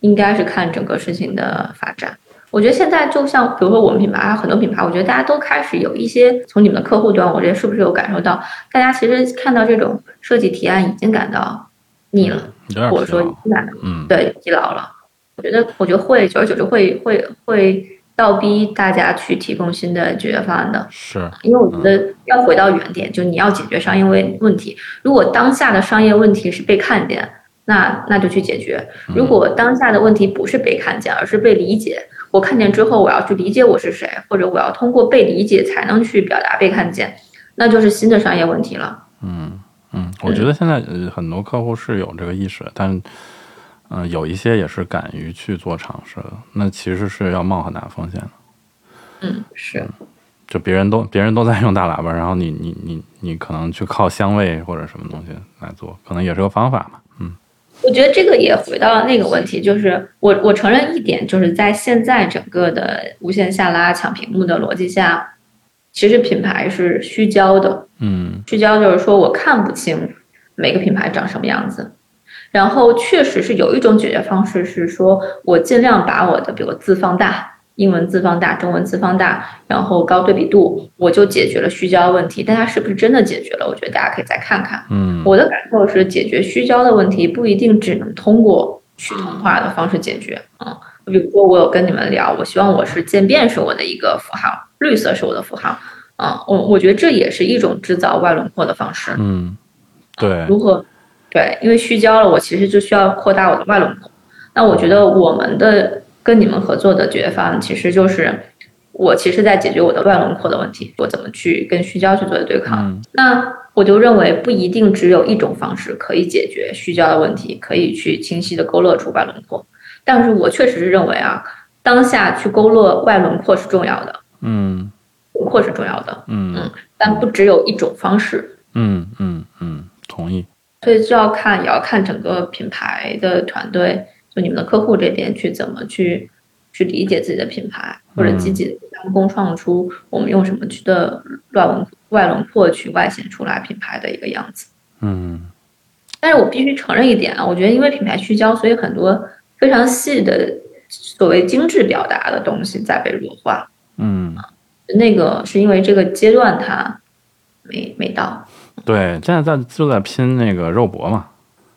[SPEAKER 2] 应该是看整个事情的发展。我觉得现在就像比如说我们品牌，还有很多品牌，我觉得大家都开始有一些从你们的客户端，我觉得是不是有感受到，大家其实看到这种设计提案已经感到腻了，或者说已经感到
[SPEAKER 1] 嗯
[SPEAKER 2] 对疲劳了。我觉得，我觉得会久而久之会会会倒逼大家去提供新的解决方案的。
[SPEAKER 1] 是
[SPEAKER 2] 因为我觉得要回到原点，就你要解决商业问问题。如果当下的商业问题是被看见，那那就去解决。如果当下的问题不是被看见，而是被理解，我看见之后我要去理解我是谁，或者我要通过被理解才能去表达被看见，那就是新的商业问题了。
[SPEAKER 1] 嗯嗯，我觉得现在呃很多客户是有这个意识，但嗯、呃有一些也是敢于去做尝试的，那其实是要冒很大风险的。
[SPEAKER 2] 嗯，是，
[SPEAKER 1] 就别人都别人都在用大喇叭，然后你你你你可能去靠香味或者什么东西来做，可能也是个方法嘛。嗯
[SPEAKER 2] 我觉得这个也回到了那个问题，就是我我承认一点，就是在现在整个的无限下拉抢屏幕的逻辑下，其实品牌是虚焦的。
[SPEAKER 1] 嗯
[SPEAKER 2] 虚焦就是说我看不清每个品牌长什么样子，然后确实是有一种解决方式是说我尽量把我的比如字放大，英文字放大，中文字放大，然后高对比度，我就解决了虚焦问题。但它是不是真的解决了？我觉得大家可以再看看。
[SPEAKER 1] 嗯
[SPEAKER 2] 我的感受是，解决虚焦的问题不一定只能通过去同化的方式解决。嗯，比如说我有跟你们聊，我希望我是渐变是我的一个符号，绿色是我的符号。嗯，我我觉得这也是一种制造外轮廓的方式。
[SPEAKER 1] 嗯，对，
[SPEAKER 2] 如何？对，因为虚焦了，我其实就需要扩大我的外轮廓。那我觉得我们的跟你们合作的解决方案，其实就是我其实在解决我的外轮廓的问题，我怎么去跟虚焦去做对抗。
[SPEAKER 1] 嗯
[SPEAKER 2] 那我就认为不一定只有一种方式可以解决虚焦的问题，可以去清晰的勾勒出外轮廓。但是我确实是认为啊，当下去勾勒外轮廓是重要的，
[SPEAKER 1] 嗯
[SPEAKER 2] 轮廓是重要的，
[SPEAKER 1] 嗯
[SPEAKER 2] 但不只有一种方式。
[SPEAKER 1] 嗯嗯嗯，同意。
[SPEAKER 2] 所以就要看，也要看整个品牌的团队，就你们的客户这边去怎么去去理解自己的品牌，或者积极的共创出我们用什么去的外轮外轮廓去外显出来品牌的一个样子。
[SPEAKER 1] 嗯
[SPEAKER 2] 但是我必须承认一点啊，我觉得因为品牌聚焦，所以很多非常细的所谓精致表达的东西在被弱化。
[SPEAKER 1] 嗯，
[SPEAKER 2] 那个是因为这个阶段它没没到，
[SPEAKER 1] 对，现在在就在拼那个肉搏嘛。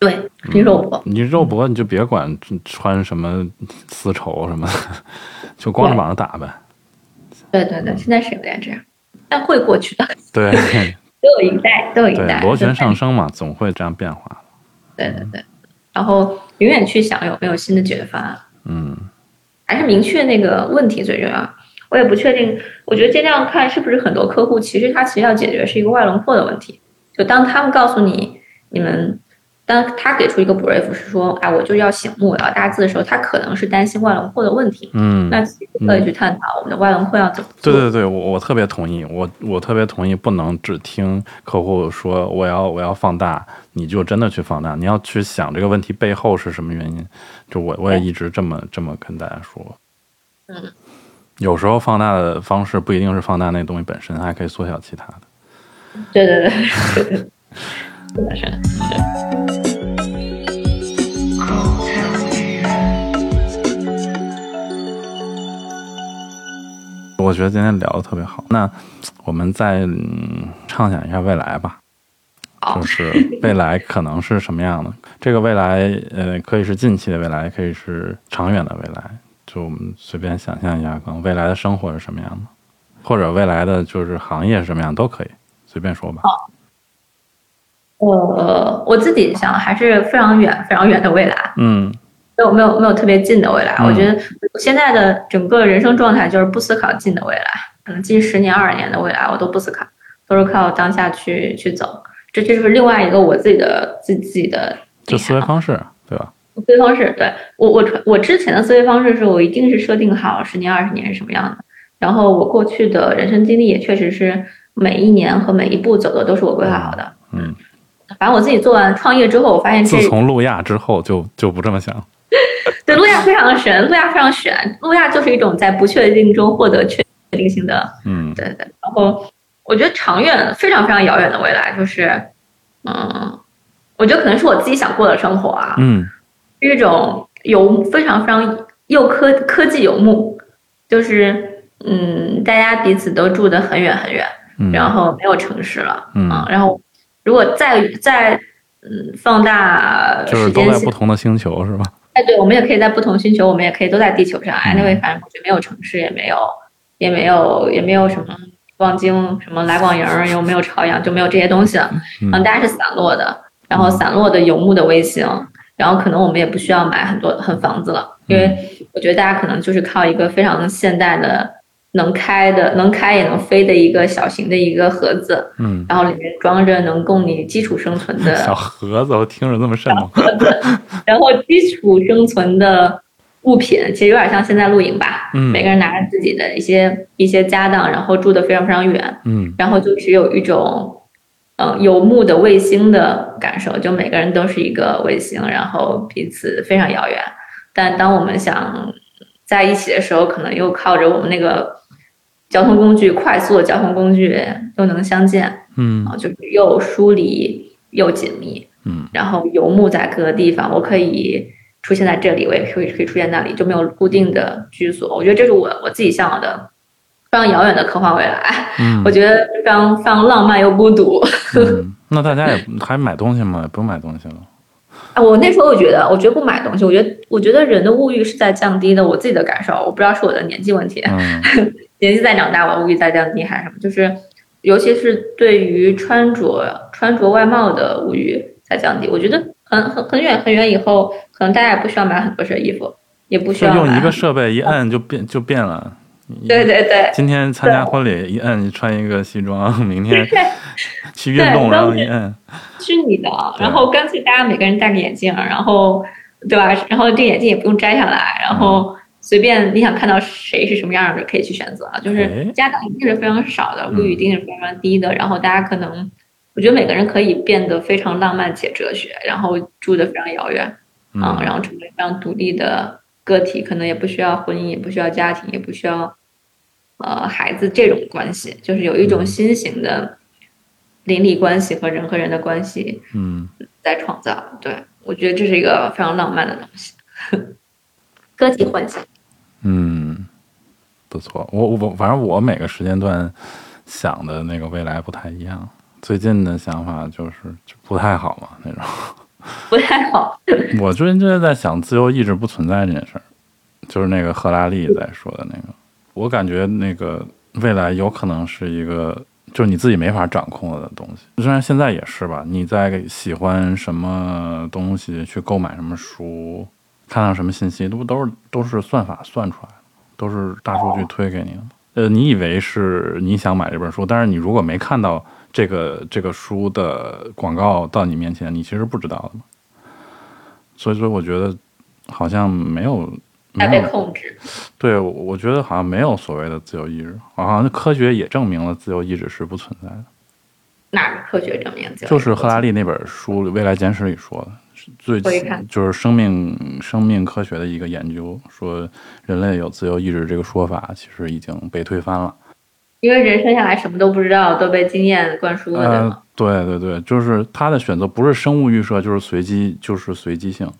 [SPEAKER 2] 对，你肉搏。
[SPEAKER 1] 你肉搏你就别管穿什么丝绸什么的，就光着膀子打呗。
[SPEAKER 2] 对对对，现在是有点这样，但会过去的。
[SPEAKER 1] 对
[SPEAKER 2] 都有一代，都有一
[SPEAKER 1] 对，
[SPEAKER 2] 代，
[SPEAKER 1] 螺旋上升嘛，总会这样变化的。
[SPEAKER 2] 对对对，然后永远去想有没有新的解决方案，
[SPEAKER 1] 嗯
[SPEAKER 2] 还是明确那个问题最重要。我也不确定，我觉得尽量看是不是很多客户其实他其实要解决是一个外轮廓的问题。就当他们告诉你，你们当他给出一个 brief 是说，哎，我就要醒目，我要大字的时候，他可能是担心外轮廓的问题。
[SPEAKER 1] 嗯，
[SPEAKER 2] 那可以去探讨我们的外轮廓要怎么做。
[SPEAKER 1] 对对对，我我特别同意，我我特别同意，不能只听客户说我要我要放大，你就真的去放大，你要去想这个问题背后是什么原因。就我我也一直这么这么跟大家说。
[SPEAKER 2] 嗯，
[SPEAKER 1] 有时候放大的方式不一定是放大那东西本身，还可以缩小其他的。
[SPEAKER 2] 对对对，是的，是的，是的，是。
[SPEAKER 1] 我觉得今天聊的特别好，那我们再、嗯、畅想一下未来吧。就是未来可能是什么样的。这个未来，呃，可以是近期的未来，可以是长远的未来。就我们随便想象一下，可能未来的生活是什么样的，或者未来的就是行业是什么样，都可以随便说吧。
[SPEAKER 2] 呃，我自己想还是非常远、非常远的未来。
[SPEAKER 1] 嗯
[SPEAKER 2] 没有没有没有特别近的未来。
[SPEAKER 1] 嗯
[SPEAKER 2] 我觉得现在的整个人生状态就是不思考近的未来，可能近十年、二十年的未来我都不思考，都是靠当下去去走。这这就是另外一个我自己的自自己的
[SPEAKER 1] 就思维方式，对吧？
[SPEAKER 2] 思维方式。对我我我之前的思维方式是我一定是设定好十年、二十年是什么样的，然后我过去的人生经历也确实是每一年和每一步走的都是我规划好的。
[SPEAKER 1] 嗯，
[SPEAKER 2] 反正我自己做完创业之后，我发现
[SPEAKER 1] 自从路亚之后就就不这么想。
[SPEAKER 2] 对，路亚非常的神，路亚非常玄，路亚就是一种在不确定中获得确定性的，
[SPEAKER 1] 嗯
[SPEAKER 2] 对对。然后我觉得长远非常非常遥远的未来，就是，嗯，我觉得可能是我自己想过的生活啊，
[SPEAKER 1] 嗯
[SPEAKER 2] 是一种游非常非常又科科技游牧，就是嗯，大家彼此都住得很远很远，
[SPEAKER 1] 嗯，
[SPEAKER 2] 然后没有城市了，
[SPEAKER 1] 嗯
[SPEAKER 2] 啊，然后如果再再嗯放大
[SPEAKER 1] 就是都在不。同的星球是吧？
[SPEAKER 2] 哎，对，我们也可以在不同星球，我们也可以都在地球上。
[SPEAKER 1] 嗯
[SPEAKER 2] anyway，反正过去没有城市，也没有，也没有，也没有什么望京、什么来广营，又没有朝阳，就没有这些东西了。
[SPEAKER 1] 嗯
[SPEAKER 2] 嗯，大家是散落的，然后散落的游牧的卫星，然后可能我们也不需要买很多很房子了，因为我觉得大家可能就是靠一个非常现代的、能开的、能开也能飞的一个小型的一个盒子，
[SPEAKER 1] 嗯，
[SPEAKER 2] 然后里面装着能供你基础生存的
[SPEAKER 1] 小盒子，我听着这么瘆得慌。
[SPEAKER 2] 然后基础生存的物品，其实有点像现在露营吧，
[SPEAKER 1] 嗯
[SPEAKER 2] 每个人拿着自己的一些一些家当，然后住的非常非常远，
[SPEAKER 1] 嗯
[SPEAKER 2] 然后就是有一种，嗯、游牧的卫星的感受，就每个人都是一个卫星，然后彼此非常遥远。但当我们想在一起的时候，可能又靠着我们那个交通工具，快速的交通工具又能相见
[SPEAKER 1] 嗯
[SPEAKER 2] 啊，就是又疏离又紧密。
[SPEAKER 1] 嗯
[SPEAKER 2] 然后游牧在各个地方，我可以出现在这里，我也可以可以出现那里，就没有固定的居所。我觉得这是我我自己向往的非常遥远的科幻未来。
[SPEAKER 1] 嗯
[SPEAKER 2] 我觉得非常非常浪漫又孤独。
[SPEAKER 1] 嗯，那大家也还买东西吗？也不用买东西了。
[SPEAKER 2] 啊，我那时候我觉得，我觉得不买东西，我觉得我觉得人的物欲是在降低的，我自己的感受，我不知道是我的年纪问题，
[SPEAKER 1] 嗯
[SPEAKER 2] 年纪在长大，我物欲在降低还是什么，就是尤其是对于穿着穿着外貌的物欲在降低。我觉得很很很远很远以后，可能大家也不需要买很多身衣服，也不需要买
[SPEAKER 1] 用一个设备一摁就变就变了。
[SPEAKER 2] 对对对。
[SPEAKER 1] 今天参加婚礼一摁穿一个西装，明天 去运动然后一摁，
[SPEAKER 2] 虚拟的，然后干脆大家每个人戴个眼镜，然后对吧？然后这眼镜也不用摘下来，然
[SPEAKER 1] 嗯
[SPEAKER 2] 后随便你想看到谁是什么样的就可以去选择啊，就是
[SPEAKER 1] 哎
[SPEAKER 2] 家长一定是非常少的，
[SPEAKER 1] 嗯
[SPEAKER 2] 物欲一定是非常低的，然后大家可能。我觉得每个人可以变得非常浪漫且哲学，然后住的非常遥远，啊、
[SPEAKER 1] 嗯
[SPEAKER 2] 然后成为非常独立的个体，可能也不需要婚姻，也不需要家庭，也不需要呃孩子这种关系，就是有一种
[SPEAKER 1] 嗯
[SPEAKER 2] 新型的邻里关系和人和人的关系
[SPEAKER 1] 嗯
[SPEAKER 2] 在创造。对我觉得这是一个非常浪漫的东西，个体幻想。
[SPEAKER 1] 嗯，不错。我我反正我每个时间段想的那个未来不太一样。最近的想法就是就不太好嘛那种。
[SPEAKER 2] 不太好，
[SPEAKER 1] 我最近就是在想自由意志不存在这件事儿，就是那个赫拉利在说的那个。我感觉那个未来有可能是一个，就是你自己没法掌控的东西。虽然现在也是吧，你在喜欢什么东西，去购买什么书，看到什么信息，都都是都是算法算出来的，都是大数据推给你的。呃，你以为是你想买这本书，但是你如果没看到这个这个书的广告到你面前，你其实不知道的嘛。所以说，我觉得好像没有没有
[SPEAKER 2] 控制。
[SPEAKER 1] 对，我我觉得好像没有所谓的自由意志，好像科学也证明了自由意志是不存在的。
[SPEAKER 2] 哪儿科学证明？
[SPEAKER 1] 就是赫拉利那本书《未来简史》里说的，是最
[SPEAKER 2] 我一看
[SPEAKER 1] 就是生命生命科学的一个研究，说人类有自由意志这个说法其实已经被推翻了。
[SPEAKER 2] 因为人生下来什么都不知道，都被经验灌输了，对
[SPEAKER 1] 对对对，就是他的选择不是生物预设，就是随机，就是随机性。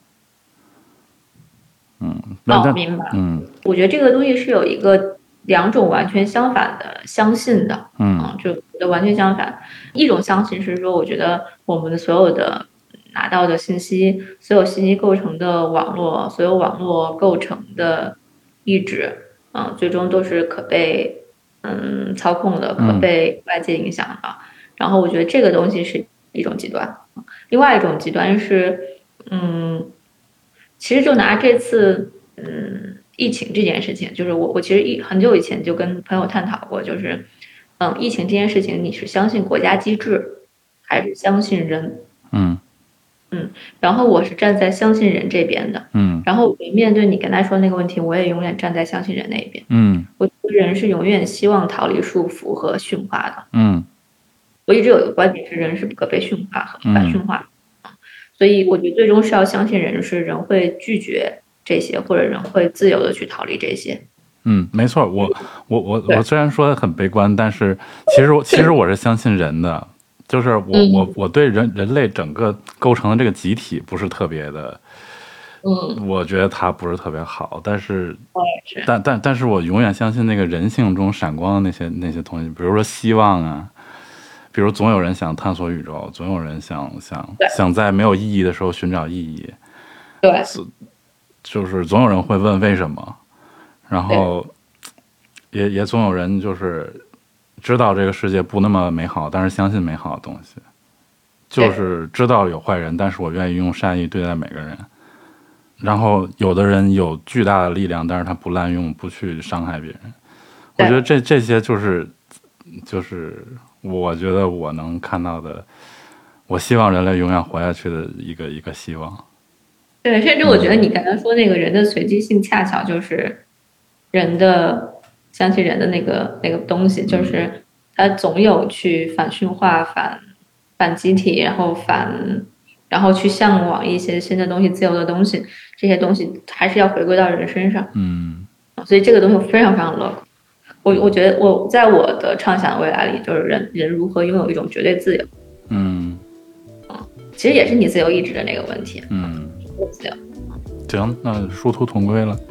[SPEAKER 1] 嗯，那
[SPEAKER 2] 哦，明白。
[SPEAKER 1] 嗯
[SPEAKER 2] 我觉得这个东西是有一个两种完全相反的相信的，
[SPEAKER 1] 嗯
[SPEAKER 2] 嗯，就完全相反。一种相信是说，我觉得我们的所有的拿到的信息，所有信息构成的网络，所有网络构成的意志，嗯，最终都是可被嗯操控的，可
[SPEAKER 1] 嗯
[SPEAKER 2] 被外界影响的。然后我觉得这个东西是一种极端，另外一种极端是，嗯，其实就拿这次嗯疫情这件事情，就是我我其实一很久以前就跟朋友探讨过，就是嗯疫情这件事情，你是相信国家机制，还是相信人？
[SPEAKER 1] 嗯
[SPEAKER 2] 然后我是站在相信人这边的，
[SPEAKER 1] 嗯
[SPEAKER 2] 然后我面对你刚才说那个问题，我也永远站在相信人那一边。
[SPEAKER 1] 嗯
[SPEAKER 2] 我觉得人是永远希望逃离束缚和驯化的。
[SPEAKER 1] 嗯
[SPEAKER 2] 我一直有一个观点是，人是不可被驯化和
[SPEAKER 1] 嗯
[SPEAKER 2] 反驯化的。所以我觉得最终是要相信人是人会拒绝这些，或者人会自由的去逃离这些。
[SPEAKER 1] 嗯，没错，我我我我虽然说很悲观，但是其实我其实我是相信人的，就是我
[SPEAKER 2] 嗯。
[SPEAKER 1] 我我对人人类整个构成的这个集体不是特别的，
[SPEAKER 2] 嗯，
[SPEAKER 1] 我觉得它不是特别好，但是。但但但是我永远相信那个人性中闪光的那些那些东西，比如说希望啊，比如总有人想探索宇宙，总有人想想想在没有意义的时候寻找意义，
[SPEAKER 2] 对，
[SPEAKER 1] 就是总有人会问为什么，然后也也总有人就是知道这个世界不那么美好，但是相信美好的东西，就是知道有坏人，但是我愿意用善意对待每个人。然后有的人有巨大的力量，但是他不滥用，不去伤害别人。我觉得这这些就是就是我觉得我能看到的，我希望人类永远活下去的一个一个希望。
[SPEAKER 2] 对，甚至我觉得你刚刚说那个人的随机性，恰巧就是人的相信人的那个那个东西，就是他总有去反驯化、反反集体，然后反，然后去向往一些新的东西、自由的东西，这些东西还是要回归到人身上。
[SPEAKER 1] 嗯
[SPEAKER 2] 所以这个东西我非常非常乐观。我我觉得我在我的畅想未来里，就是人人如何拥有一种绝对自由，
[SPEAKER 1] 嗯
[SPEAKER 2] 其实也是你自由意志的那个问题。
[SPEAKER 1] 嗯。
[SPEAKER 2] 自由，
[SPEAKER 1] 行，那殊途同归了。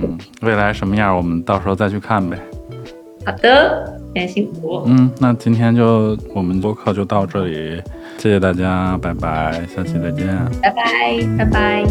[SPEAKER 1] 嗯，未来什么样？我们到时候再去看呗。
[SPEAKER 2] 好的，感谢辛苦。
[SPEAKER 1] 嗯，那今天就我们播客就到这里，谢谢大家，拜拜，下期再见。
[SPEAKER 2] 拜拜，拜拜。